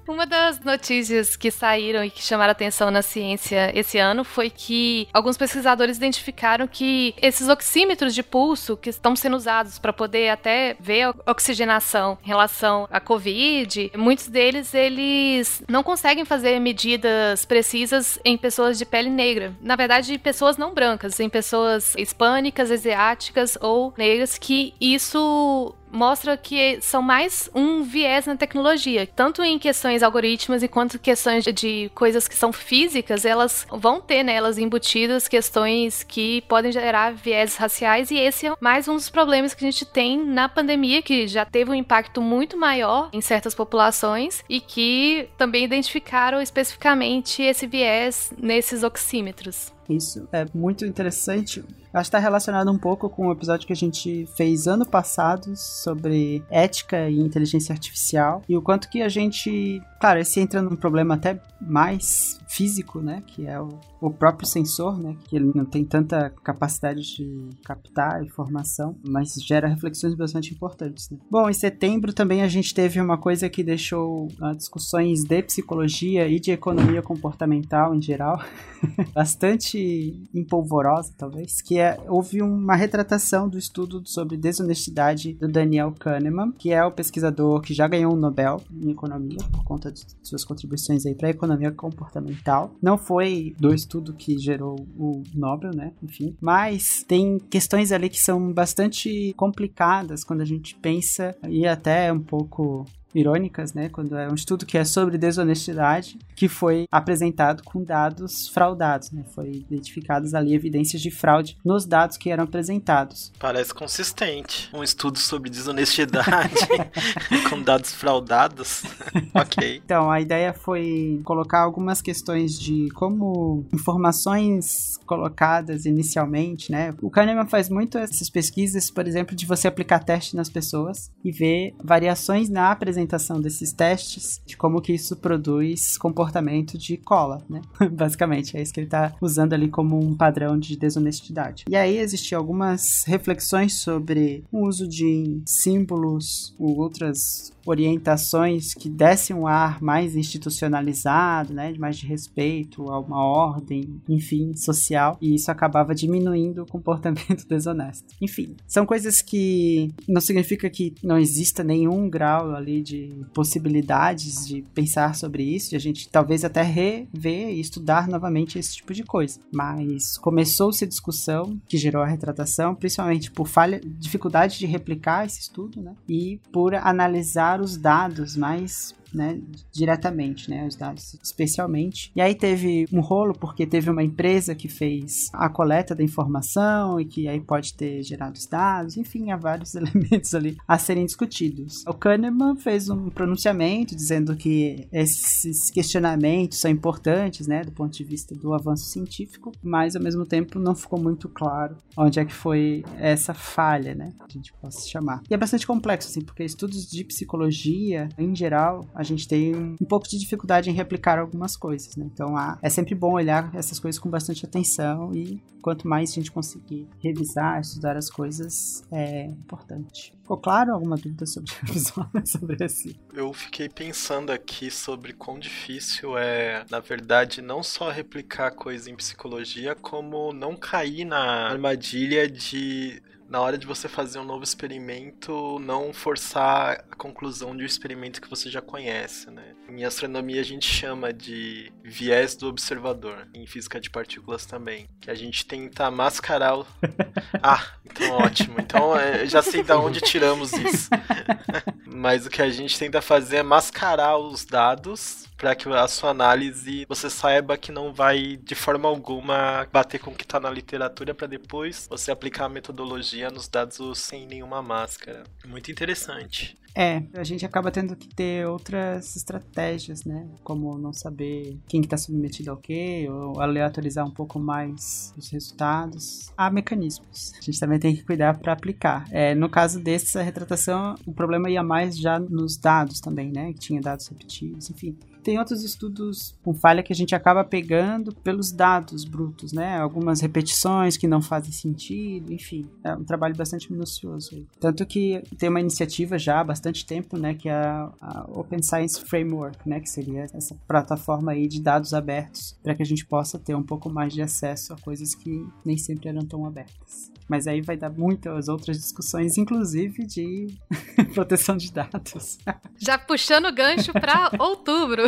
Uma das notícias que saíram e que chamaram atenção na ciência esse ano foi que alguns pesquisadores identificaram que esses oxímetros de pulso que estão sendo usados para poder até ver a oxigenação em relação à Covid, muitos deles eles não conseguem fazer medidas precisas em pessoas de pele negra. Na verdade, pessoas não brancas, em pessoas hispânicas, asiáticas ou negras, que isso mostra que são mais um viés na tecnologia, tanto em questões algoritmas quanto questões de coisas que são físicas, elas vão ter nelas embutidas questões que podem gerar viés raciais e esse é mais um dos problemas que a gente tem na pandemia, que já teve um impacto muito maior em certas populações e que também identificaram especificamente esse viés nesses oxímetros. Isso é muito interessante. Acho que está relacionado um pouco com o episódio que a gente fez ano passado sobre ética e inteligência artificial e o quanto que a gente, claro, esse entra num problema até mais físico, né, que é o, o próprio sensor, né, que ele não tem tanta capacidade de captar informação, mas gera reflexões bastante importantes. Né? Bom, em setembro também a gente teve uma coisa que deixou uh, discussões de psicologia e de economia comportamental em geral [laughs] bastante empolvorosa, talvez, que é houve uma retratação do estudo sobre desonestidade do Daniel Kahneman, que é o pesquisador que já ganhou um Nobel em economia por conta de suas contribuições aí para a economia comportamental. Não foi do estudo que gerou o Nobel, né? Enfim, mas tem questões ali que são bastante complicadas quando a gente pensa e até um pouco irônicas, né? Quando é um estudo que é sobre desonestidade, que foi apresentado com dados fraudados, né? Foi identificadas ali evidências de fraude nos dados que eram apresentados. Parece consistente. Um estudo sobre desonestidade [laughs] com dados fraudados. [laughs] ok. Então, a ideia foi colocar algumas questões de como informações colocadas inicialmente, né? O Kahneman faz muito essas pesquisas, por exemplo, de você aplicar teste nas pessoas e ver variações na apresentação apresentação desses testes, de como que isso produz comportamento de cola, né? [laughs] Basicamente, é isso que ele está usando ali como um padrão de desonestidade. E aí existiam algumas reflexões sobre o uso de símbolos ou outras orientações que dessem um ar mais institucionalizado, né, mais de respeito a uma ordem, enfim, social, e isso acabava diminuindo o comportamento [laughs] desonesto. Enfim, são coisas que não significa que não exista nenhum grau ali de possibilidades de pensar sobre isso, de a gente talvez até rever e estudar novamente esse tipo de coisa. Mas começou-se a discussão que gerou a retratação, principalmente por falha, dificuldade de replicar esse estudo, né, e por analisar os dados mais né, diretamente, né, os dados especialmente. E aí teve um rolo porque teve uma empresa que fez a coleta da informação e que aí pode ter gerado os dados, enfim, há vários [laughs] elementos ali a serem discutidos. O Kahneman fez um pronunciamento dizendo que esses questionamentos são importantes, né, do ponto de vista do avanço científico, mas ao mesmo tempo não ficou muito claro onde é que foi essa falha, né, a gente possa chamar. E é bastante complexo, assim, porque estudos de psicologia, em geral, a gente tem um pouco de dificuldade em replicar algumas coisas, né? Então há, é sempre bom olhar essas coisas com bastante atenção e quanto mais a gente conseguir revisar, estudar as coisas, é importante. Ficou claro alguma dúvida sobre, [laughs] sobre esse? Eu fiquei pensando aqui sobre quão difícil é, na verdade, não só replicar coisa em psicologia, como não cair na armadilha de na hora de você fazer um novo experimento, não forçar a conclusão de um experimento que você já conhece, né? Em astronomia a gente chama de viés do observador, em física de partículas também, que a gente tenta mascarar o... [laughs] Ah, então ótimo. Então é, já sei de onde tiramos isso. [laughs] Mas o que a gente tenta fazer é mascarar os dados para que a sua análise você saiba que não vai de forma alguma bater com o que está na literatura para depois você aplicar a metodologia nos dados sem nenhuma máscara. Muito interessante. É, a gente acaba tendo que ter outras estratégias, né? Como não saber quem está submetido ao quê, ou aleatorizar um pouco mais os resultados. Há mecanismos. A gente também tem que cuidar para aplicar. É, no caso dessa retratação, o problema ia mais já nos dados também, né? Que tinha dados repetidos, enfim tem outros estudos com falha que a gente acaba pegando pelos dados brutos, né? Algumas repetições que não fazem sentido, enfim. É um trabalho bastante minucioso. Tanto que tem uma iniciativa já há bastante tempo, né? Que é a, a Open Science Framework, né? Que seria essa plataforma aí de dados abertos para que a gente possa ter um pouco mais de acesso a coisas que nem sempre eram tão abertas. Mas aí vai dar muitas outras discussões, inclusive de [laughs] proteção de dados. Já puxando o gancho para [laughs] outubro.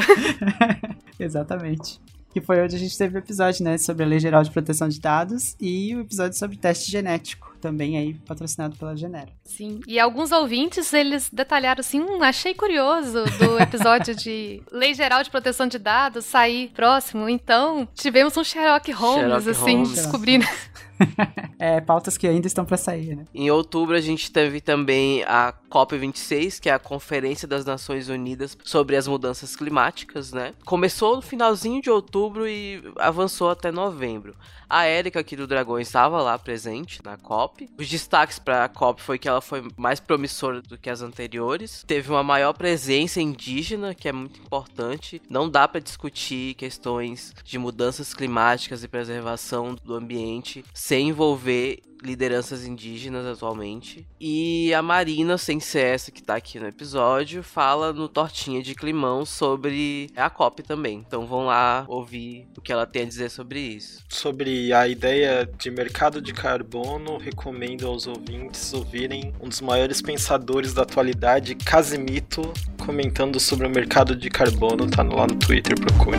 Exatamente. Que foi onde a gente teve o episódio, né, sobre a Lei Geral de Proteção de Dados e o episódio sobre teste genético, também aí patrocinado pela Genera. Sim, e alguns ouvintes, eles detalharam assim, hum, achei curioso do [laughs] episódio de Lei Geral de Proteção de Dados sair próximo, então tivemos um Sherlock Holmes, Sherlock assim, Holmes. descobrindo... [laughs] [laughs] é, pautas que ainda estão para sair, né? Em outubro a gente teve também a COP26, que é a Conferência das Nações Unidas sobre as Mudanças Climáticas, né? Começou no finalzinho de outubro e avançou até novembro. A Érica aqui do Dragão estava lá presente na COP. Os destaques para a COP foi que ela foi mais promissora do que as anteriores. Teve uma maior presença indígena, que é muito importante. Não dá para discutir questões de mudanças climáticas e preservação do ambiente sem envolver lideranças indígenas atualmente. E a Marina, sem ser essa que tá aqui no episódio, fala no Tortinha de Climão sobre a COP também. Então vão lá ouvir o que ela tem a dizer sobre isso. Sobre a ideia de mercado de carbono, recomendo aos ouvintes ouvirem um dos maiores pensadores da atualidade, Casimito, comentando sobre o mercado de carbono. Tá lá no Twitter, procure.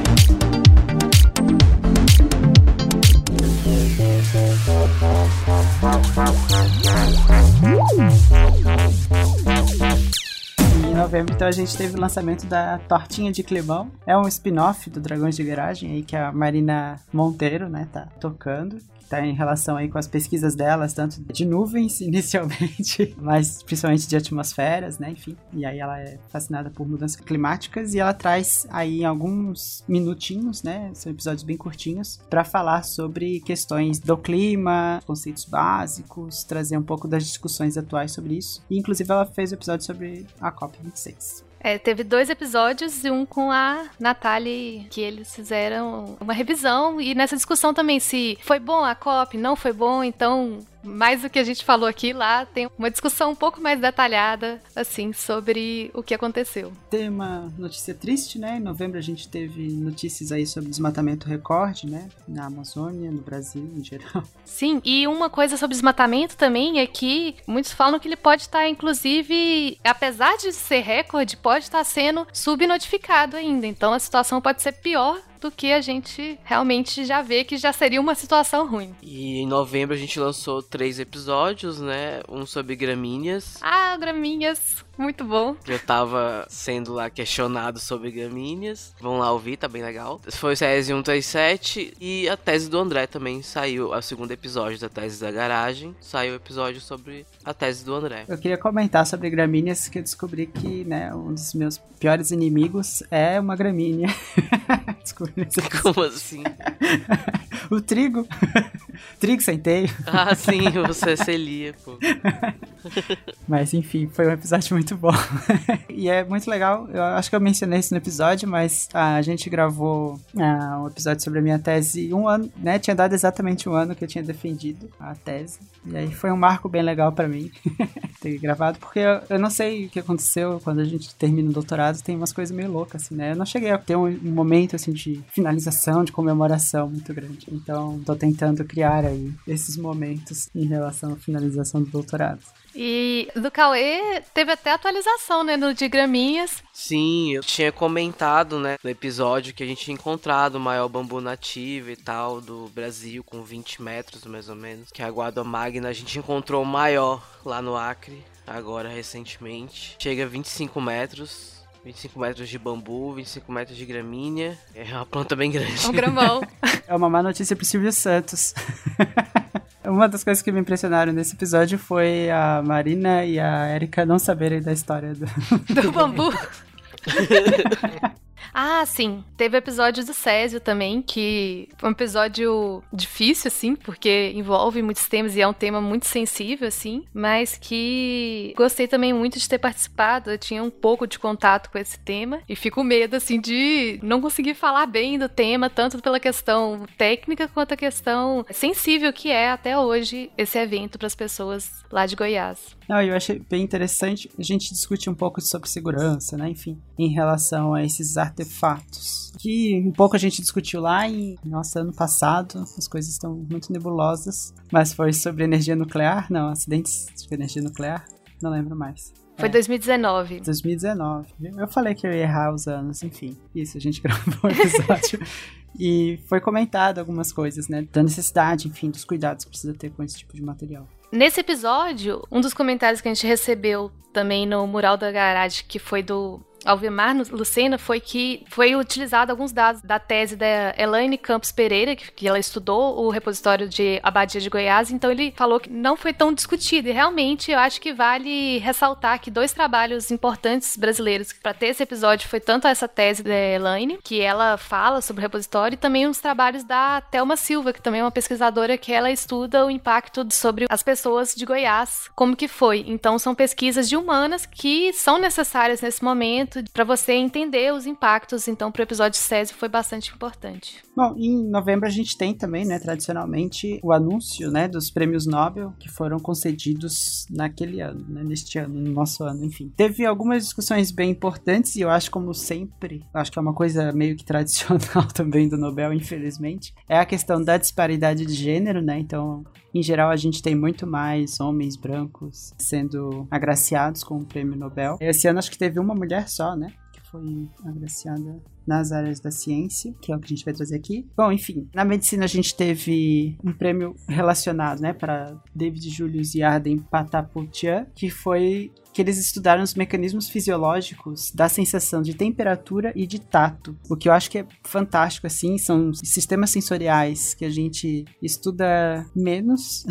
Em novembro, então, a gente teve o lançamento da Tortinha de Climão. É um spin-off do Dragões de Garagem aí que a Marina Monteiro, né, tá tocando tá em relação aí com as pesquisas delas, tanto de nuvens [laughs] inicialmente, mas principalmente de atmosferas, né, enfim. E aí ela é fascinada por mudanças climáticas e ela traz aí alguns minutinhos, né, são episódios bem curtinhos, para falar sobre questões do clima, conceitos básicos, trazer um pouco das discussões atuais sobre isso. E inclusive ela fez o um episódio sobre a COP26. É, teve dois episódios e um com a Natália, que eles fizeram uma revisão. E nessa discussão também, se foi bom a COP, não foi bom, então mais do que a gente falou aqui, lá tem uma discussão um pouco mais detalhada, assim, sobre o que aconteceu. Tem uma notícia triste, né? Em novembro a gente teve notícias aí sobre desmatamento recorde, né? Na Amazônia, no Brasil em geral. [laughs] Sim, e uma coisa sobre desmatamento também é que muitos falam que ele pode estar, inclusive, apesar de ser recorde, pode estar sendo subnotificado ainda. Então a situação pode ser pior do que a gente realmente já vê que já seria uma situação ruim. E em novembro a gente lançou três episódios, né? Um sobre gramíneas. Ah, graminhas, muito bom. Eu tava sendo lá questionado sobre gramíneas. Vão lá ouvir, tá bem legal. Foi o Tese 137 e a tese do André também saiu. O segundo episódio da tese da garagem. Saiu o episódio sobre a tese do André. Eu queria comentar sobre gramíneas que eu descobri que, né, um dos meus piores inimigos é uma gramínea. [laughs] descobri. Como assim? [laughs] o trigo. [laughs] trigo sem teio. Ah, sim, você é celíaco. Mas enfim, foi um episódio muito bom. [laughs] e é muito legal. Eu acho que eu mencionei isso no episódio, mas a gente gravou ah, um episódio sobre a minha tese um ano, né? Tinha dado exatamente um ano que eu tinha defendido a tese. E aí foi um marco bem legal pra mim [laughs] ter gravado, porque eu, eu não sei o que aconteceu quando a gente termina o doutorado, tem umas coisas meio loucas, assim, né? Eu não cheguei a ter um, um momento, assim, de finalização, de comemoração muito grande. Então, tô tentando criar aí esses momentos em relação à finalização do doutorado. E do Cauê teve até atualização, né, no de graminhas. Sim, eu tinha comentado, né, no episódio que a gente tinha encontrado o maior bambu nativo e tal do Brasil, com 20 metros mais ou menos, que é a Guada Magna. A gente encontrou o maior lá no Acre, agora recentemente. Chega a 25 metros. 25 metros de bambu, 25 metros de gramínea. É uma planta bem grande. É um gramão. [laughs] É uma má notícia pro Silvio Santos. [laughs] Uma das coisas que me impressionaram nesse episódio foi a Marina e a Erika não saberem da história do. [laughs] do bambu. Ah, sim. Teve episódio do Césio também, que foi um episódio difícil, assim, porque envolve muitos temas e é um tema muito sensível, assim, mas que gostei também muito de ter participado. Eu tinha um pouco de contato com esse tema e fico medo, assim, de não conseguir falar bem do tema, tanto pela questão técnica quanto a questão sensível que é até hoje esse evento para as pessoas lá de Goiás. Não, eu achei bem interessante. A gente discute um pouco sobre segurança, né? Enfim, em relação a esses artefatos. Que um pouco a gente discutiu lá em nossa ano passado. As coisas estão muito nebulosas. Mas foi sobre energia nuclear? Não, acidentes de energia nuclear? Não lembro mais. Foi É. 2019. 2019. Eu falei que eu ia errar os anos, enfim. Isso, a gente [laughs] gravou um episódio. e foi comentado algumas coisas, né? Da necessidade, enfim, dos cuidados que precisa ter com esse tipo de material. Nesse episódio, um dos comentários que a gente recebeu também no mural da garagem, que foi do Alvemar Lucena, foi que foi utilizado alguns dados da tese da Elaine Campos Pereira, que, que ela estudou o repositório de Abadia de Goiás, então ele falou que não foi tão discutido. E realmente eu acho que vale ressaltar que dois trabalhos importantes brasileiros para ter esse episódio foi tanto essa tese da Elaine, que ela fala sobre o repositório, e também uns trabalhos da Thelma Silva, que também é uma pesquisadora que ela estuda o impacto sobre as pessoas de Goiás, como que foi. Então são pesquisas de humanas que são necessárias nesse momento para você entender os impactos. Então para o episódio Césio foi bastante importante. Bom, em novembro a gente tem também, né, tradicionalmente, o anúncio, né, dos prêmios Nobel que foram concedidos naquele ano, né, neste ano, no nosso ano, enfim. Teve algumas discussões bem importantes e eu acho, como sempre, acho que é uma coisa meio que tradicional [laughs] também do Nobel, infelizmente, é a questão da disparidade de gênero, né, então... Em geral, a gente tem muito mais homens brancos sendo agraciados com o prêmio Nobel. Esse ano acho que teve uma mulher só, né? Que foi agraciada nas áreas da ciência, que é o que a gente vai trazer aqui. Bom, enfim, na medicina a gente teve um prêmio relacionado, né, para David Julius e Arden Pataputian, que foi que eles estudaram os mecanismos fisiológicos da sensação de temperatura e de tato. O que eu acho que é fantástico, assim, são sistemas sensoriais que a gente estuda menos,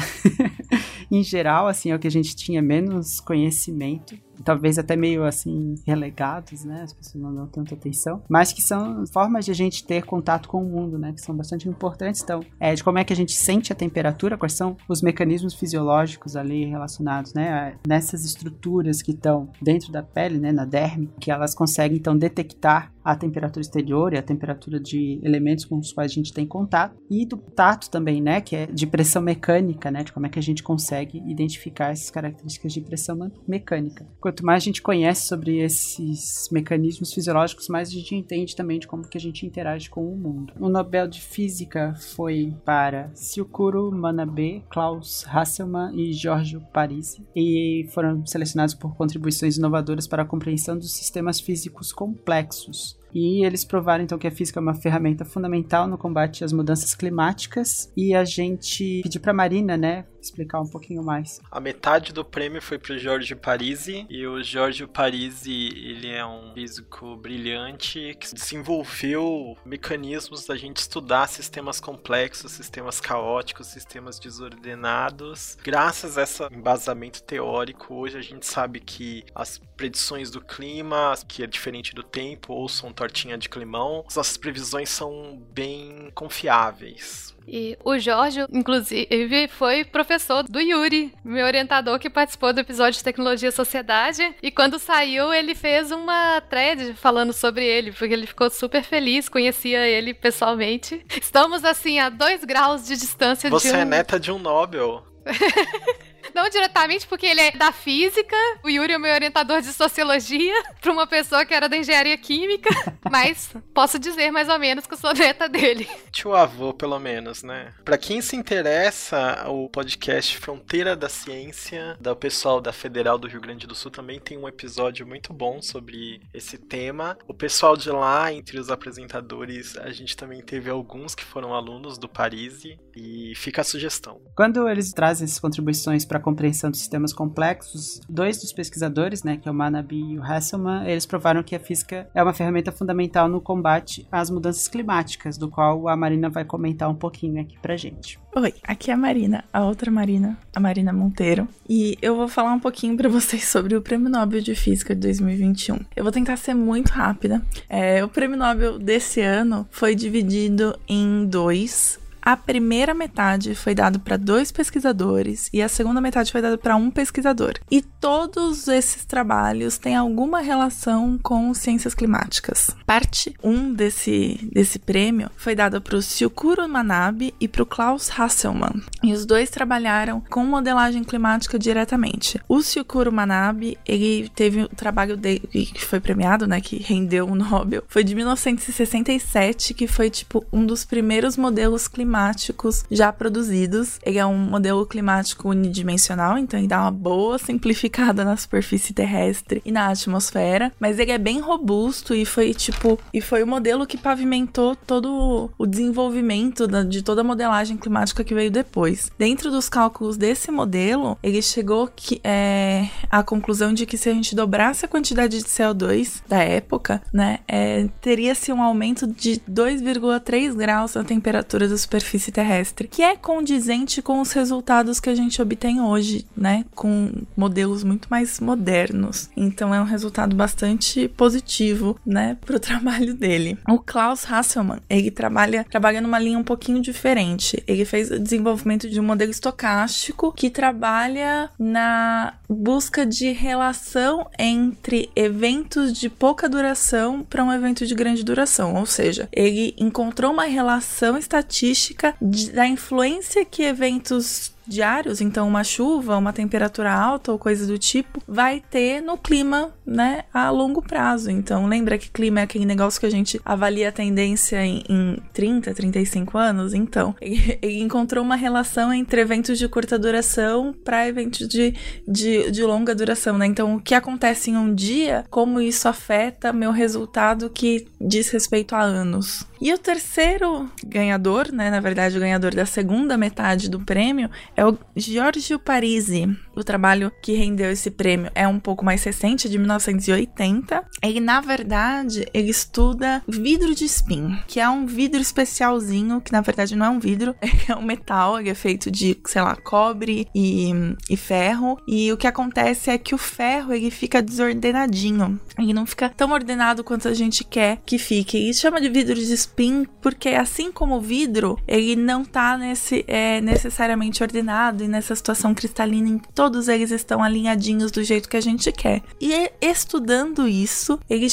[laughs] em geral, assim, é o que a gente tinha menos conhecimento. Talvez até meio assim, relegados, né? As pessoas não dão tanta atenção. Mas que são formas de a gente ter contato com o mundo, né? Que são bastante importantes. Então, é de como é que a gente sente a temperatura, quais são os mecanismos fisiológicos ali relacionados, né? Nessas estruturas que estão dentro da pele, né? Na derme, que elas conseguem então detectar a temperatura exterior e a temperatura de elementos com os quais a gente tem contato. E do tato também, né? Que é de pressão mecânica, né? De como é que a gente consegue identificar essas características de pressão me- mecânica. Quanto mais a gente conhece sobre esses mecanismos fisiológicos, mais a gente entende também de como que a gente interage com o mundo. O Nobel de Física foi para Silkuro Manabe, Klaus Hasselmann e Giorgio Parisi, e foram selecionados por contribuições inovadoras para a compreensão dos sistemas físicos complexos. E eles provaram então que a física é uma ferramenta fundamental no combate às mudanças climáticas. E a gente pediu para Marina, né, explicar um pouquinho mais. A metade do prêmio foi para Giorgio Parisi e o Giorgio Parisi ele é um físico brilhante que desenvolveu mecanismos da gente estudar sistemas complexos, sistemas caóticos, sistemas desordenados. Graças a esse embasamento teórico, hoje a gente sabe que as predições do clima, que é diferente do tempo, ou são tortinha de climão, as nossas previsões são bem confiáveis. E o Jorge, inclusive, foi professor do Yuri, meu orientador que participou do episódio de Tecnologia e Sociedade. E quando saiu, ele fez uma thread falando sobre ele, porque ele ficou super feliz, conhecia ele pessoalmente. Estamos, assim, a dois graus de distância Você de um... é neta de um Nobel. [laughs] Não diretamente porque ele é da física, o Yuri é o meu orientador de sociologia, [laughs] para uma pessoa que era da engenharia química, [laughs] mas posso dizer mais ou menos que eu sou neta dele. Tio avô, pelo menos, né? Para quem se interessa, o podcast Fronteira da Ciência, do pessoal da Federal do Rio Grande do Sul, também tem um episódio muito bom sobre esse tema. O pessoal de lá, entre os apresentadores, a gente também teve alguns que foram alunos do Parisi, e fica a sugestão. Quando eles trazem essas contribuições para a compreensão de sistemas complexos, dois dos pesquisadores, né, que é o Manabi e o Hasselman, eles provaram que a física é uma ferramenta fundamental no combate às mudanças climáticas, do qual a Marina vai comentar um pouquinho aqui pra gente. Oi, aqui é a Marina, a outra Marina, a Marina Monteiro, e eu vou falar um pouquinho para [laughs] vocês sobre o Prêmio Nobel de Física de 2021. Eu vou tentar ser muito rápida. É, o Prêmio Nobel desse ano foi dividido em dois a primeira metade foi dado para dois pesquisadores e a segunda metade foi dada para um pesquisador. E todos esses trabalhos têm alguma relação com ciências climáticas. Parte 1 um desse, desse prêmio foi dada para o Syukuro Manabe e para o Klaus Hasselmann. E os dois trabalharam com modelagem climática diretamente. O Syukuro Manabe, ele teve o trabalho dele que foi premiado, né, que rendeu o Nobel, foi de 1967, que foi tipo um dos primeiros modelos climáticos climáticos já produzidos. Ele é um modelo climático unidimensional, então ele dá uma boa simplificada na superfície terrestre e na atmosfera, mas ele é bem robusto e foi tipo, e foi o modelo que pavimentou todo o desenvolvimento da, de toda a modelagem climática que veio depois. Dentro dos cálculos desse modelo, ele chegou que, é, à conclusão de que se a gente dobrasse a quantidade de CO2 da época, né, é, teria-se um aumento de 2,3 graus na temperatura da superfície superfície terrestre, que é condizente com os resultados que a gente obtém hoje, né, com modelos muito mais modernos. Então é um resultado bastante positivo, né, [laughs] para o trabalho dele. O Klaus Hasselmann, ele trabalha trabalha numa linha um pouquinho diferente. Ele fez o desenvolvimento de um modelo estocástico que trabalha na busca de relação entre eventos de pouca duração para um evento de grande duração, ou seja, ele encontrou uma relação estatística de, da influência que eventos diários, então uma chuva, uma temperatura alta ou coisa do tipo, vai ter no clima, né, a longo prazo. Então, lembra que clima é aquele negócio que a gente avalia a tendência em, em 30, 35 anos? Então, ele, [laughs] encontrou uma relação entre eventos de curta duração para eventos de, de, de longa duração, né? Então, o que acontece em um dia, como isso afeta meu resultado que diz respeito a anos. E o terceiro ganhador, né, na verdade, o ganhador da segunda metade do prêmio é o Giorgio Parisi. O trabalho que rendeu esse prêmio é um pouco mais recente, de 1980. Ele, na verdade, ele estuda vidro de spin, que é um vidro especialzinho, que na verdade não é um vidro, [laughs] é um metal, ele é feito de, sei lá, cobre e, e ferro. E o que acontece é que o ferro, ele fica desordenadinho. Ele não fica tão ordenado quanto a gente quer que fique. E chama de vidro de spin porque, assim como o vidro, ele não tá nesse, é, necessariamente ordenado e nessa situação cristalina em todos eles estão alinhadinhos do jeito que a gente quer. E estudando isso, ele,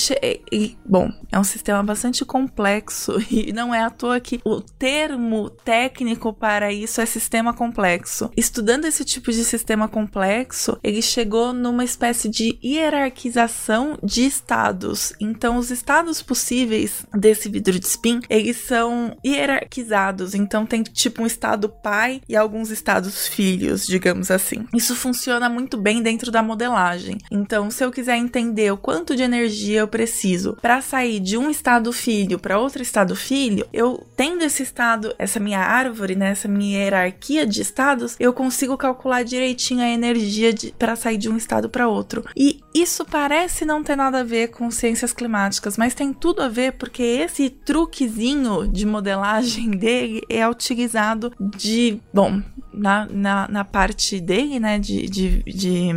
ele bom, é um sistema bastante complexo [laughs] e não é à toa que o termo técnico para isso é sistema complexo. Estudando esse tipo de sistema complexo, ele chegou numa espécie de hierarquização de estados. Então, os estados possíveis desse vidro de spin, eles são hierarquizados. Então, tem tipo um estado pai e alguns estados filhos, digamos assim. Isso funciona muito bem dentro da modelagem. Então, se eu quiser entender o quanto de energia eu preciso para sair de um estado filho para outro estado filho, eu tendo esse estado, essa minha árvore, né, essa minha hierarquia de estados, eu consigo calcular direitinho a energia para sair de um estado para outro. E isso parece não ter nada a ver com ciências climáticas, mas tem tudo a ver porque esse truquezinho de modelagem [laughs] dele é utilizado de, bom, na, na, na parte dele, né, de, de, de,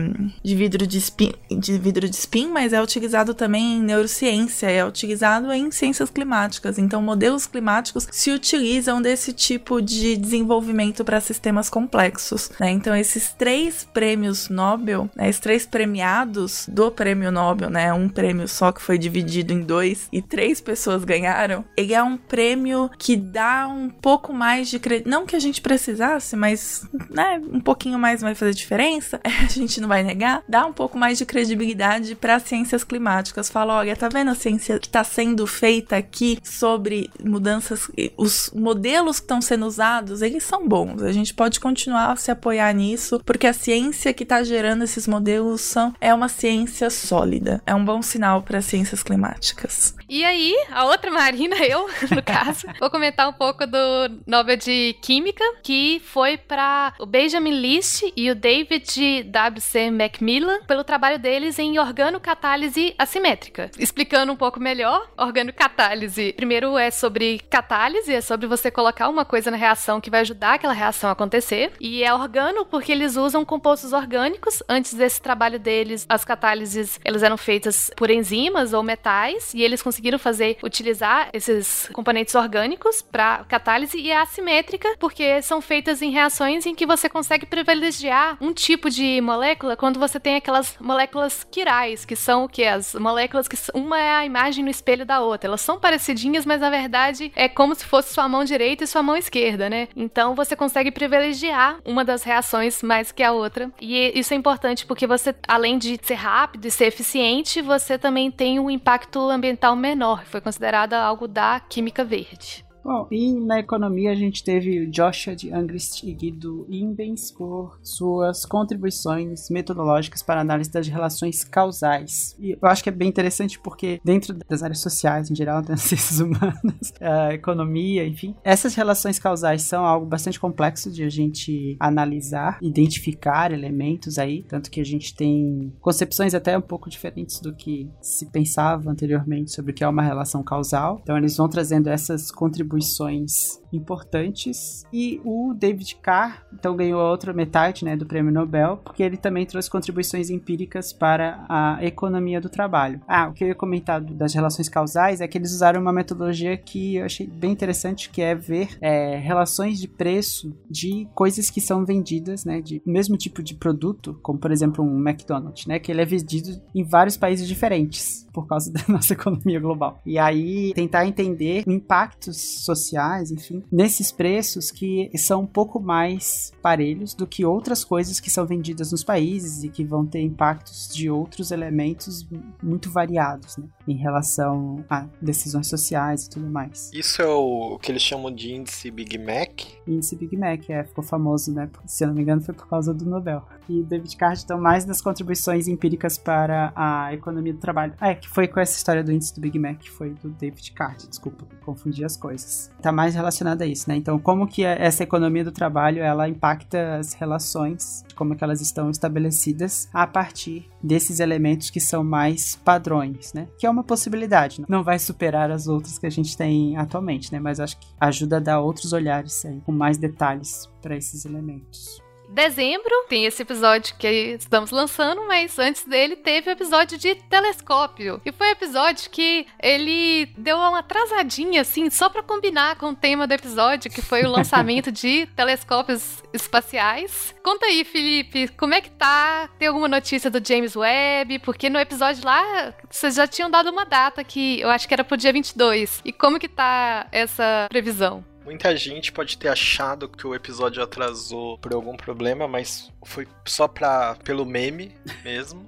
de, vidro de spin, de vidro de spin, mas é utilizado também em neurociência, é utilizado em ciências climáticas. Então, modelos climáticos se utilizam desse tipo de desenvolvimento para sistemas complexos. Né? Então, esses três prêmios Nobel, né, esses três premiados do prêmio Nobel, né, um prêmio só que foi dividido em dois e três pessoas ganharam, ele é um prêmio que dá um pouco mais de crédito. Não que a gente precisasse, mas né, um pouquinho mais vai fazer diferença, [laughs] a gente não vai negar, dá um pouco mais de credibilidade para ciências climáticas. Fala, olha, tá vendo a ciência que está sendo feita aqui sobre mudanças, os modelos que estão sendo usados, eles são bons. A gente pode continuar a se apoiar nisso, porque a ciência que está gerando esses modelos são, é uma ciência sólida. É um bom sinal para ciências climáticas. E aí, a outra Marina, [laughs] eu, no caso, vou comentar um pouco do Nobel de Química, que foi para o Benjamin List e o David W.C. Macmillan pelo trabalho deles em organocatálise assimétrica. Explicando um pouco melhor, organocatálise, primeiro é sobre catálise, é sobre você colocar uma coisa na reação que vai ajudar aquela reação a acontecer. E é organo porque eles usam compostos orgânicos. Antes desse trabalho deles, as catálises elas eram feitas por enzimas ou metais e eles conseguiram fazer utilizar esses componentes orgânicos para catálise e assimétrica porque são feitas em reações em que você consegue privilegiar um tipo de molécula quando você tem aquelas moléculas quirais, que são o que? As moléculas que uma é a imagem no espelho da outra. Elas são parecidinhas, mas na verdade é como se fosse sua mão direita e sua mão esquerda, né? Então você consegue privilegiar uma das reações mais que a outra. E isso é importante porque você, além de ser rápido e ser eficiente, você também tem um impacto ambiental menor. Foi considerada algo da química verde. Bom, e na economia a gente teve o Joshua de Angristig do Imbens por suas contribuições metodológicas para análise das relações causais. E eu acho que é bem interessante porque dentro das áreas sociais em geral, [laughs] das ciências humanas, [laughs] a economia, enfim, essas relações causais são algo bastante complexo de a gente analisar, identificar elementos aí, tanto que a gente tem concepções até um pouco diferentes do que se pensava anteriormente sobre o que é uma relação causal. Então eles vão trazendo essas contribuições contribuições importantes. E o David Carr, então, ganhou a outra metade né, do prêmio Nobel, porque ele também trouxe contribuições empíricas para a economia do trabalho. Ah, o que eu ia comentar das relações causais é que eles usaram uma metodologia que eu achei bem interessante, que é ver é, relações de preço de coisas que são vendidas, né, de mesmo tipo de produto, como por exemplo um McDonald's, né, que ele é vendido em vários países diferentes por causa [laughs] da nossa economia global. E aí tentar entender impactos sociais, enfim, nesses preços que são um pouco mais parelhos do que outras coisas que são vendidas nos países e que vão ter impactos de outros elementos muito variados, né? Em relação a decisões sociais e tudo mais. Isso é o que eles chamam de índice Big Mac? Índice Big Mac, é, ficou famoso, né? Se eu não me engano, foi por causa do Nobel. E David Card estão mais nas contribuições empíricas para a economia do trabalho. Ah, é, que foi com essa história do índice do Big Mac, foi do David Card, desculpa, confundi as coisas. Tá mais relacionado a isso, né? Então, como que essa economia do trabalho ela impacta as relações, como que elas estão estabelecidas a partir desses elementos que são mais padrões, né? Que é uma possibilidade, não vai superar as outras que a gente tem atualmente, né? Mas acho que ajuda a dar outros olhares aí, com mais detalhes para esses elementos dezembro tem esse episódio que estamos lançando, mas antes dele teve o episódio de Telescópio. E foi um episódio que ele deu uma atrasadinha, assim, só para combinar com o tema do episódio, que foi o lançamento de [laughs] telescópios espaciais. Conta aí, Felipe, como é que tá? Tem alguma notícia do James Webb? Porque no episódio lá, vocês já tinham dado uma data que eu acho que era pro dia 22. E como que tá essa previsão? Muita gente pode ter achado que o episódio atrasou por algum problema, mas foi só pra, pelo meme mesmo.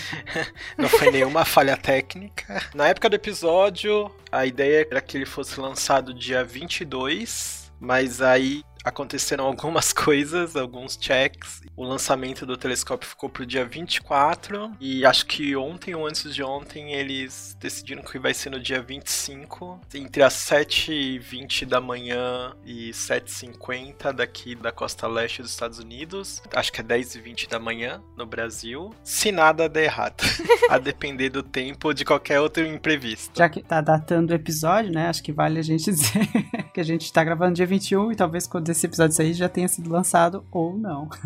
[laughs] Não foi nenhuma falha técnica. Na época do episódio, a ideia era que ele fosse lançado dia 22, mas aí aconteceram [laughs] algumas coisas, alguns checks. O lançamento do telescópio ficou pro dia 24 e acho que ontem ou antes de ontem eles decidiram que vai ser no dia 25, entre as 7h20 da manhã e 7h50 daqui da costa leste dos Estados Unidos. Acho que é 10h20 da manhã no Brasil. Se nada der errado, [laughs] a depender do tempo ou de qualquer outro imprevisto. Já que tá datando o episódio, né? Acho que vale a gente [laughs] dizer que a gente tá gravando dia 21 e talvez quando esse episódio sair já tenha sido lançado ou não. [laughs]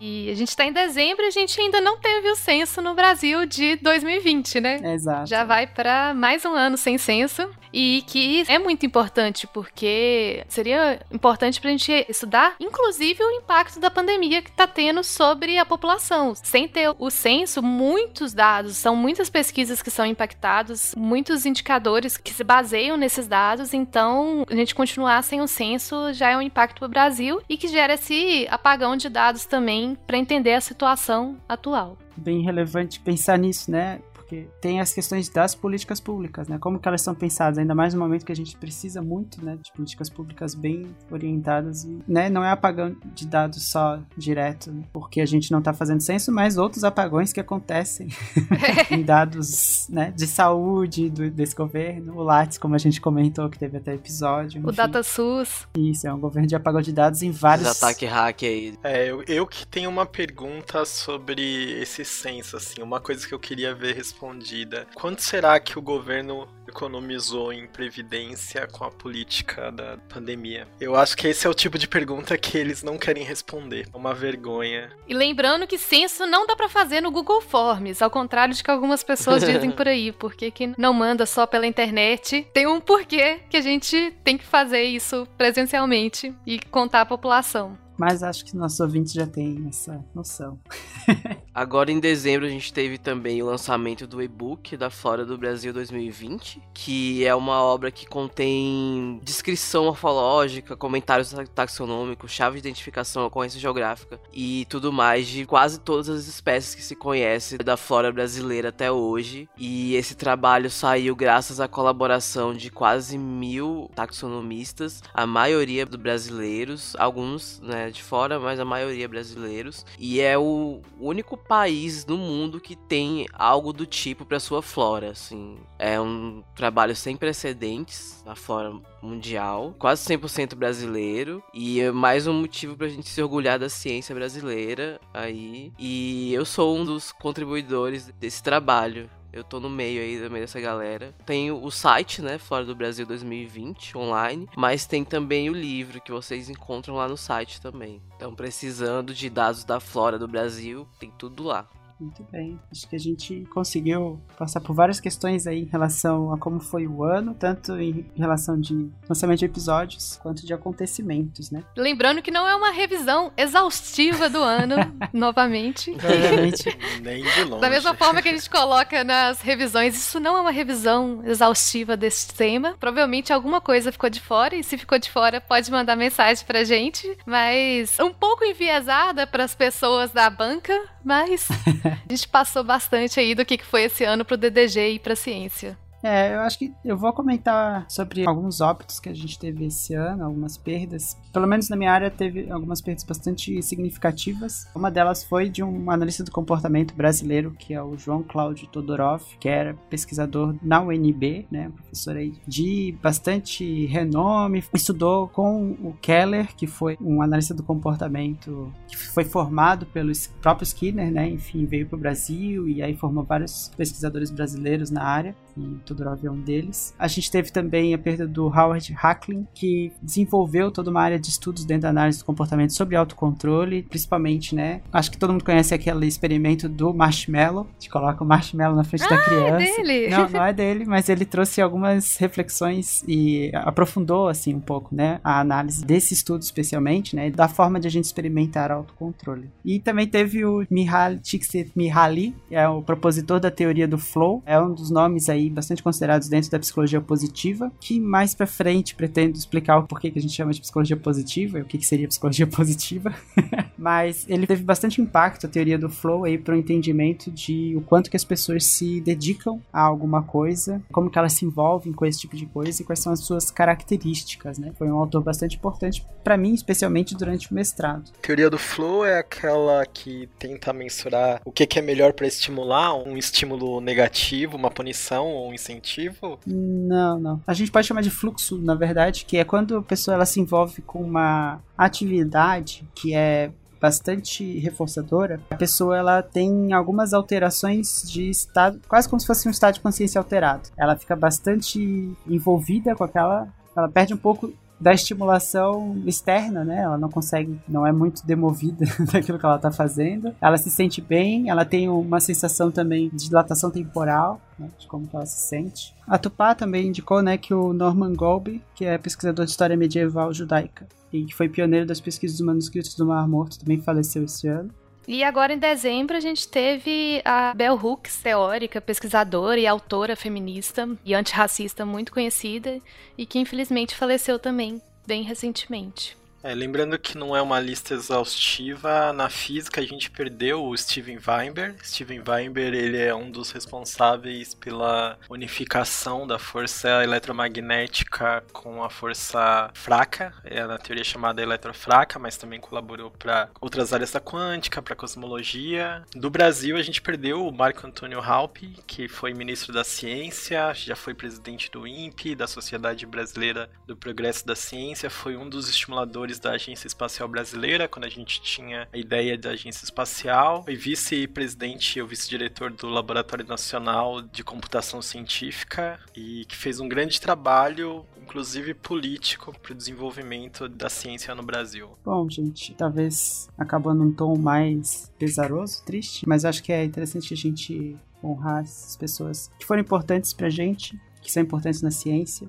E a gente tá em dezembro e a gente ainda não teve o censo no Brasil de 2020, né? Exato. Já vai para mais um ano sem censo e que é muito importante porque seria importante pra gente estudar, inclusive, o impacto da pandemia que tá tendo sobre a população. Sem ter o censo, muitos dados, são muitas pesquisas que são impactados, muitos indicadores que se baseiam nesses dados, então a gente continuar sem o censo já é um impacto para o Brasil e que gera esse apagão de dados também para entender a situação atual. Bem relevante pensar nisso, né? Porque tem as questões das políticas públicas, né? Como que elas são pensadas, ainda mais no momento que a gente precisa muito, né, de políticas públicas bem orientadas e, né, não é apagão de dados só direto, porque a gente não tá fazendo censo, mas outros apagões que acontecem [laughs] em dados, né, de saúde do, desse governo, o Lattes, como a gente comentou, que teve até episódio. O enfim. DataSUS. Isso, é um governo de apagão de dados em vários... Os ataque hack aí. É, eu, eu que tenho uma pergunta sobre esse censo, assim, uma coisa que eu queria ver respondida. Quanto será que o governo economizou em previdência com a política da pandemia? Eu acho que esse é o tipo de pergunta que eles não querem responder. É uma vergonha. E lembrando que censo não dá pra fazer no Google Forms, ao contrário de que algumas pessoas [laughs] dizem por aí, porque que não manda só pela internet. Tem um porquê que a gente tem que fazer isso presencialmente e contar a população. Mas acho que nossos ouvintes já têm essa noção. [laughs] Agora em dezembro a gente teve também o lançamento do e-book da Flora do Brasil 2020, que é uma obra que contém descrição morfológica, comentários taxonômicos, chave de identificação, ocorrência geográfica e tudo mais de quase todas as espécies que se conhece da flora brasileira até hoje. E esse trabalho saiu graças à colaboração de quase mil taxonomistas, a maioria brasileiros, alguns né, de fora, mas a maioria brasileiros. E é o único país no mundo que tem algo do tipo para sua flora, assim. É um trabalho sem precedentes na flora mundial, quase 100% brasileiro e é mais um motivo pra gente se orgulhar da ciência brasileira aí. E eu sou um dos contribuidores desse trabalho. Eu tô no meio aí, no meio dessa galera. Tem o site, né, Flora do Brasil 2020, online, mas tem também o livro que vocês encontram lá no site também. Então, precisando de dados da flora do Brasil, tem tudo lá. Muito bem. Acho que a gente conseguiu passar por várias questões aí em relação a como foi o ano, tanto em relação de lançamento de episódios quanto de acontecimentos, né? Lembrando que não é uma revisão exaustiva do ano, [laughs] novamente. Provavelmente. Nem de longe. Da mesma forma que a gente coloca nas revisões, isso não é uma revisão exaustiva desse tema. Provavelmente alguma coisa ficou de fora, e se ficou de fora, pode mandar mensagem pra gente. Mas um pouco enviesada para as pessoas da banca, mas [laughs] a gente passou bastante aí do que foi esse ano pro DDG e pra ciência. É, eu acho que eu vou comentar sobre alguns óbitos que a gente teve esse ano, algumas perdas. Pelo menos na minha área teve algumas perdas bastante significativas. Uma delas foi de um analista do comportamento brasileiro, que é o João Cláudio Todorov, que era pesquisador na UNB, né, professor aí de bastante renome. Estudou com o Keller, que foi um analista do comportamento que foi formado pelo próprio Skinner, né, enfim, veio para o Brasil e aí formou vários pesquisadores brasileiros na área. E é um deles. A gente teve também a perda do Howard Hacklin, que desenvolveu toda uma área de estudos dentro da análise do comportamento sobre autocontrole, principalmente, né? Acho que todo mundo conhece aquele experimento do marshmallow, de coloca o marshmallow na frente da criança. É dele. Não, não é dele, mas ele trouxe algumas reflexões e aprofundou assim um pouco, né, a análise desse estudo especialmente, né, da forma de a gente experimentar autocontrole. E também teve o Mihaly Csikszentmihalyi, é o propositor da teoria do flow, é um dos nomes aí bastante considerados dentro da psicologia positiva, que mais pra frente pretendo explicar o porquê que a gente chama de psicologia positiva e o que, que seria psicologia [laughs] positiva. [laughs] Mas ele teve bastante impacto, a teoria do flow, aí, para o entendimento de o quanto que as pessoas se dedicam a alguma coisa, como que elas se envolvem com esse tipo de coisa e quais são as suas características, né? Foi um autor bastante importante para mim, especialmente durante o mestrado. Teoria do flow é aquela que tenta mensurar o que, que é melhor para estimular um estímulo negativo, uma punição ou um incentivo? Não, não. A gente pode chamar de fluxo, na verdade, que é quando a pessoa ela se envolve com uma atividade que é bastante reforçadora, a pessoa ela tem algumas alterações de estado, quase como se fosse um estado de consciência alterado. Ela fica bastante envolvida com aquela, ela perde um pouco da estimulação externa, né? Ela não consegue, não é muito demovida [laughs] daquilo que ela tá fazendo. Ela se sente bem, ela tem uma sensação também de dilatação temporal, né? de como ela se sente. A Tupá também indicou, né, que o Norman Golby, que é pesquisador de história medieval judaica e que foi pioneiro das pesquisas dos manuscritos do Mar Morto, também faleceu esse ano. E agora em dezembro a gente teve a Bell Hooks, teórica, pesquisadora e autora feminista e antirracista muito conhecida e que infelizmente faleceu também bem recentemente. É, lembrando que não é uma lista exaustiva, na física a gente perdeu o Steven Weinberg. Steven Weinberg ele é um dos responsáveis pela unificação da força eletromagnética com a força fraca, é na teoria chamada eletrofraca, mas também colaborou para outras áreas da quântica, para cosmologia. Do Brasil a gente perdeu o Marco Antônio Halpe, que foi ministro da Ciência, já foi presidente do INPE, da Sociedade Brasileira do Progresso da Ciência, foi um dos estimuladores da Agência Espacial Brasileira, quando a gente tinha a ideia da Agência Espacial. Foi vice-presidente ou vice-diretor do Laboratório Nacional de Computação Científica e que fez um grande trabalho, inclusive político, para o desenvolvimento da ciência no Brasil. Bom, gente, talvez acabando num tom mais pesaroso, triste, mas acho que é interessante a gente honrar essas pessoas que foram importantes pra gente, que são importantes na ciência,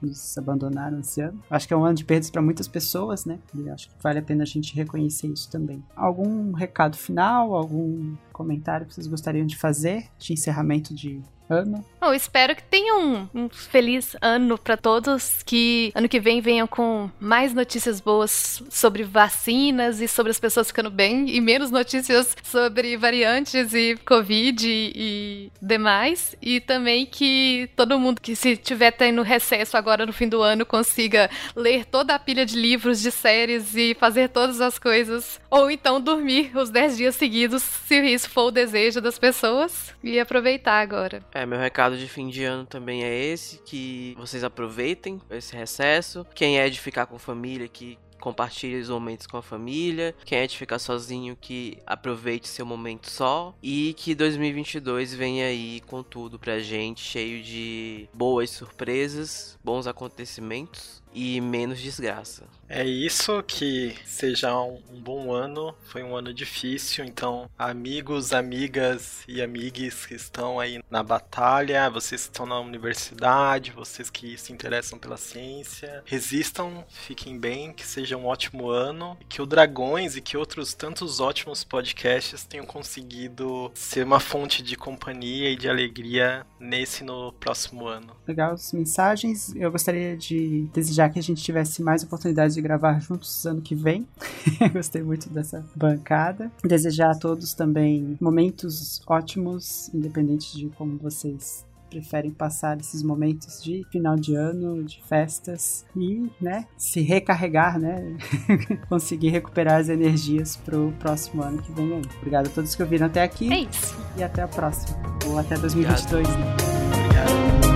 nos abandonaram esse ano. Acho que é um ano de perdas para muitas pessoas, né? E acho que vale a pena a gente reconhecer isso também. Algum recado final, algum comentário que vocês gostariam de fazer de encerramento de ano? Eu espero que tenham um, um feliz ano para todos, que ano que vem venham com mais notícias boas sobre vacinas e sobre as pessoas ficando bem e menos notícias sobre variantes e covid e, demais e também que todo mundo que se tiver tendo recesso agora no fim do ano consiga ler toda a pilha de livros, de séries e fazer todas as coisas ou então dormir os 10 dias seguidos, se isso for o desejo das pessoas e aproveitar agora. É, meu recado de fim de ano também é esse, que vocês aproveitem esse recesso. Quem é de ficar com família, que compartilhe os momentos com a família. Quem é de ficar sozinho, que aproveite seu momento só. E que 2022 venha aí com tudo pra gente, cheio de boas surpresas, bons acontecimentos e menos desgraça. É isso, que seja um, um, bom ano. Foi um ano difícil, então, amigos, amigas e amigues que estão aí na batalha, vocês que estão na universidade, vocês que se interessam pela ciência, resistam, fiquem bem, que seja um ótimo ano, que o Dragões e que outros tantos ótimos podcasts tenham conseguido ser uma fonte de companhia e de alegria nesse no próximo ano. Legal as mensagens. Eu gostaria de desejar que a gente tivesse mais oportunidades de gravar juntos ano que vem. [laughs] Gostei muito dessa bancada. Desejar a todos também momentos ótimos, independente de como vocês preferem passar esses momentos de final de ano, de festas e, né, se recarregar, né, [laughs] conseguir recuperar as energias pro próximo ano que vem aí. Obrigado a todos que ouviram até aqui. É isso. E até a próxima. Ou até 2022, Obrigado. né? Obrigado.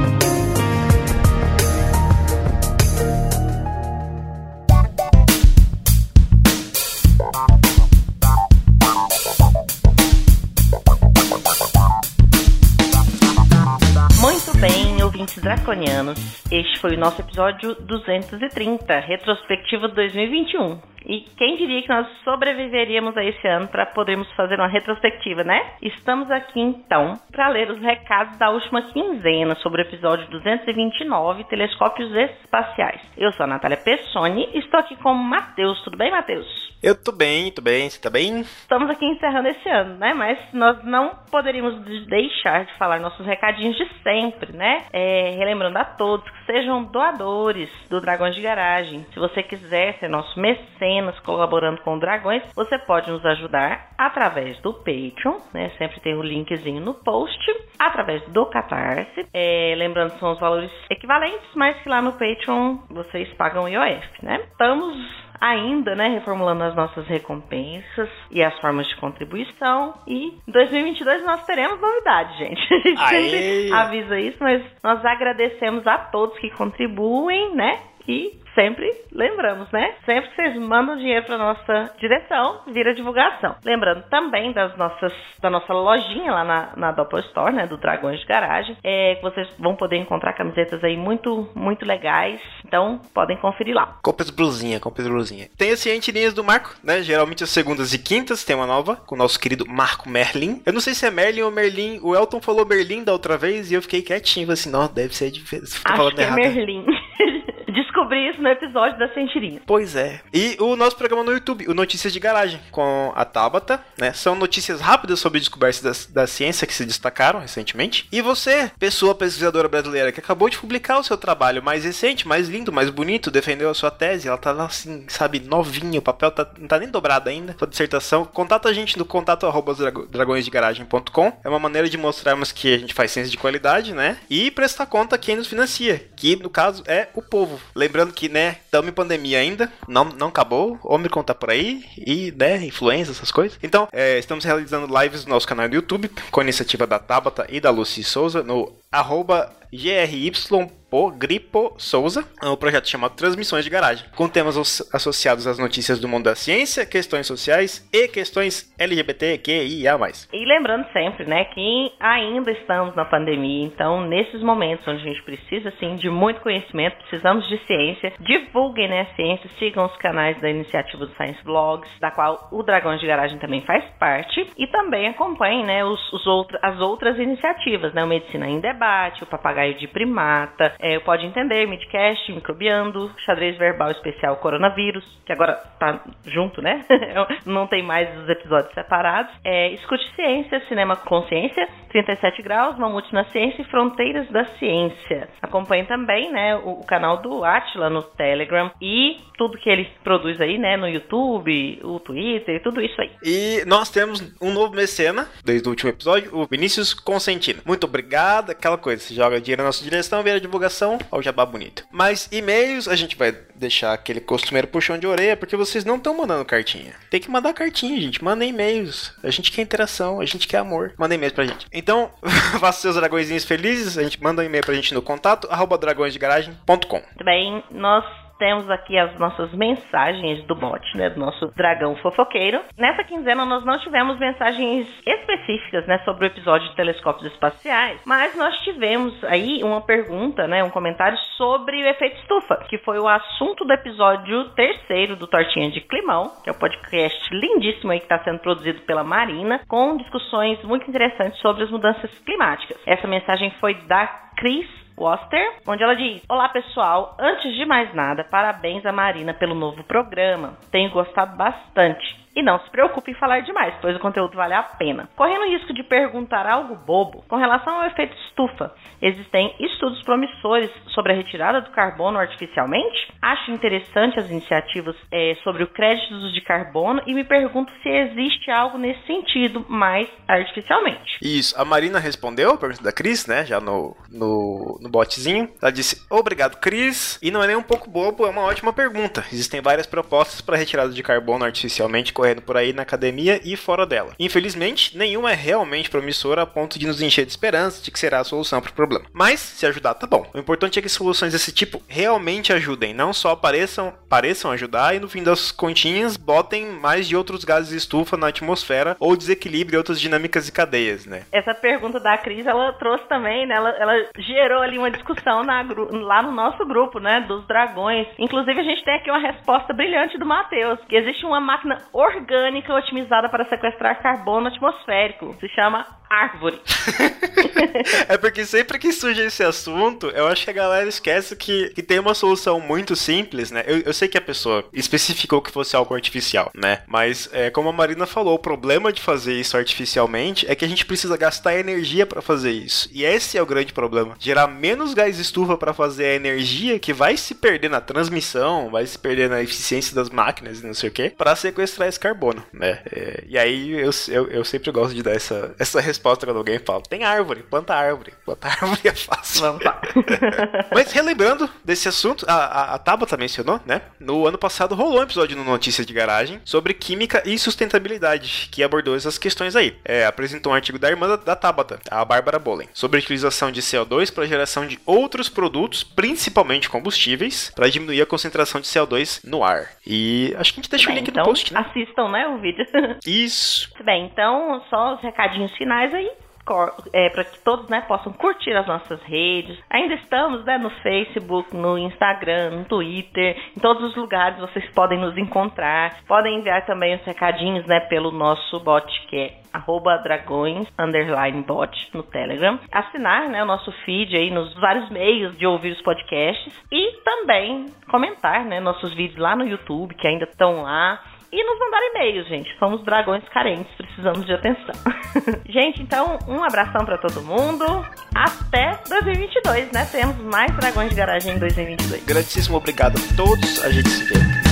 Draconianos. Este foi o nosso episódio 230, retrospectiva 2021. E quem diria que nós sobreviveríamos a esse ano para podermos fazer uma retrospectiva, né? Estamos aqui então para ler os recados da última quinzena sobre o episódio 229, Telescópios Espaciais. Eu sou a Natália Pessoni e estou aqui com o Matheus. Tudo bem, Matheus? Eu tô bem, tô bem, você tá bem? Estamos aqui encerrando esse ano, né? Mas nós não poderíamos deixar de falar nossos recadinhos de sempre, né? É, relembrando a todos que sejam doadores do Dragões de Garagem. Se você quiser ser nosso mecenas colaborando com Dragões, você pode nos ajudar através do Patreon, né? Sempre tem o linkzinho no post, através do Catarse. É, lembrando que são os valores equivalentes, mas que lá no Patreon vocês pagam IOF, né? Estamos ainda, né, reformulando as nossas recompensas e as formas de contribuição. E em 2022 nós teremos novidades, gente. [laughs] A gente sempre avisa isso, mas nós agradecemos a todos que contribuem, né? E sempre lembramos, né? Sempre que vocês mandam dinheiro para nossa direção, vira divulgação. Lembrando também das nossas, da nossa lojinha lá na, na Doppel Store, né? Do Dragões de Garagem, é, que vocês vão poder encontrar camisetas aí muito, muito legais. Então, podem conferir lá. Compre as blusinha, compre as blusinha. Tem as cientirinhas do Marco, né? Geralmente as segundas e quintas tem uma nova, com o nosso querido Marco Merlin. Eu não sei se é Merlin ou Merlin. O Elton falou Merlin da outra vez e eu fiquei quietinho. Assim, não, deve ser diferente. Acho que é errado. Merlin. Descobri isso no episódio da Sentirinha. Pois é. E o nosso programa no YouTube, o Notícias de Garagem, com a Tabata, né? São notícias rápidas sobre descobertas da, da ciência que se destacaram recentemente. E você, pessoa pesquisadora brasileira que acabou de publicar o seu trabalho mais recente, mais lindo, mais bonito, defendeu a sua tese, ela tá assim, sabe, novinha, o papel tá, não tá nem dobrado ainda, sua dissertação, contata a gente no contato arroba dragõesdegaragem.com. É uma maneira de mostrarmos que a gente faz ciência de qualidade, né? E prestar conta quem nos financia, que no caso é o povo. Lembrando que, né, estamos em pandemia ainda, não, não acabou, Omicron tá por aí, e, né, influenza, essas coisas. Então, é, estamos realizando lives no nosso canal do YouTube, com a iniciativa da Tabata e da Lucy Souza, no arroba GRY Gripo Souza, é um projeto chamado Transmissões de Garagem, com temas associados às notícias do mundo da ciência, questões sociais e questões LGBTQIA+. E lembrando sempre, né, que ainda estamos na pandemia, então nesses momentos onde a gente precisa, assim, de muito conhecimento, precisamos de ciência, divulguem, né, a ciência, sigam os canais da iniciativa do Science Blogs, da qual o Dragões de Garagem também faz parte, e também acompanhem, né, os, os outro, as outras iniciativas, né, o Medicina em Debate, o Papagaio de Primata, é, Pode Entender, Midcast, Microbiando, Xadrez Verbal Especial Coronavírus, que agora tá junto, né? [laughs] Não tem mais os episódios separados. É, Escute Ciência, Cinema Consciência, 37 Graus, Mamute na Ciência e Fronteiras da Ciência. Acompanhe também, né, o, o canal do Atila no Telegram e tudo que ele produz aí, né, no YouTube, o Twitter, tudo isso aí. E nós temos um novo mecena, desde o último episódio, o Vinícius Consentino. Muito obrigado, aquela coisa, você joga dinheiro na nossa direção, vira divulgação divulgação ao jabá bonito. Mas e-mails a gente vai deixar aquele costumeiro puxão de orelha, porque vocês não estão mandando cartinha. Tem que mandar cartinha, gente. Manda e-mails. A gente quer interação, a gente quer amor. Manda e-mails pra gente. Então, [laughs] faça seus dragõezinhos felizes. A gente manda um e-mail pra gente no contato, arroba dragõesdegaragem.com. Muito bem, nós temos aqui as nossas mensagens do bot, né, do nosso dragão fofoqueiro. Nessa quinzena nós não tivemos mensagens específicas, né, sobre o episódio de telescópios espaciais, mas nós tivemos aí uma pergunta, né, um comentário sobre o efeito estufa, que foi o assunto do episódio terceiro do Tortinha de Climão, que é o um podcast lindíssimo aí que está sendo produzido pela Marina, com discussões muito interessantes sobre as mudanças climáticas. Essa mensagem foi da Cris Woster, onde ela diz: Olá pessoal, antes de mais nada, parabéns a Marina pelo novo programa. Tenho gostado bastante. E não se preocupe em falar demais, pois o conteúdo vale a pena. Correndo o risco de perguntar algo bobo, com relação ao efeito estufa, existem estudos promissores sobre a retirada do carbono artificialmente? Acho interessante as iniciativas é, sobre o crédito de carbono e me pergunto se existe algo nesse sentido, mais artificialmente. Isso, a Marina respondeu a pergunta da Cris, né, já no, no, no botzinho. Ela disse, obrigado Cris, e não é nem um pouco bobo, é uma ótima pergunta. Existem várias propostas para retirada de carbono artificialmente correndo por aí na academia e fora dela. Infelizmente, nenhuma é realmente promissora a ponto de nos encher de esperança de que será a solução para o problema. Mas, se ajudar, tá bom. O importante é que soluções desse tipo realmente ajudem, não só pareçam, pareçam ajudar e no fim das continhas botem mais de outros gases de estufa na atmosfera ou desequilibre outras dinâmicas e cadeias, né? Essa pergunta da Cris, ela trouxe também, né? Ela, ela gerou ali uma discussão na, lá no nosso grupo, né? Dos dragões. Inclusive, a gente tem aqui uma resposta brilhante do Matheus, que existe uma máquina orgânica otimizada para sequestrar carbono atmosférico. Se chama árvore. [laughs] é porque sempre que surge esse assunto, eu acho que a galera esquece que, que tem uma solução muito simples, né? Eu, eu sei que a pessoa especificou que fosse algo artificial, né? Mas, é, como a Marina falou, o problema de fazer isso artificialmente é que a gente precisa gastar energia para fazer isso. E esse é o grande problema. Gerar menos gás estufa para fazer a energia que vai se perder na transmissão, vai se perder na eficiência das máquinas e não sei o que, para sequestrar esse carbono, né? É, e aí eu, eu, eu sempre gosto de dar essa, essa resposta resposta quando alguém fala: tem árvore, planta árvore. Planta [laughs] árvore é fácil. Vamos lá. [laughs] Mas relembrando desse assunto, a, a, a Tabata mencionou, né? No ano passado rolou um episódio no Notícias de Garagem sobre química e sustentabilidade, que abordou essas questões aí. É, apresentou um artigo da irmã da, da Tabata, a Bárbara Bolen, sobre a utilização de CO2 para geração de outros produtos, principalmente combustíveis, para diminuir a concentração de CO2 no ar. E acho que a gente deixa Bem, o link então, no post, né? Assistam, né, o vídeo. Isso. Bem, então, só os recadinhos finais aí é, para que todos né, possam curtir as nossas redes. Ainda estamos né, no Facebook, no Instagram, no Twitter, em todos os lugares vocês podem nos encontrar. Podem enviar também os recadinhos né, pelo nosso bot que é arroba dragões underline bot no Telegram. Assinar né, o nosso feed aí nos vários meios de ouvir os podcasts e também comentar né, nossos vídeos lá no YouTube que ainda estão lá e nos mandar e-mail, gente. Somos dragões carentes, precisamos de atenção. [laughs] gente, então, um abração para todo mundo. Até 2022, né? Temos mais dragões de garagem em 2022. Grandíssimo obrigado a todos. A gente se vê.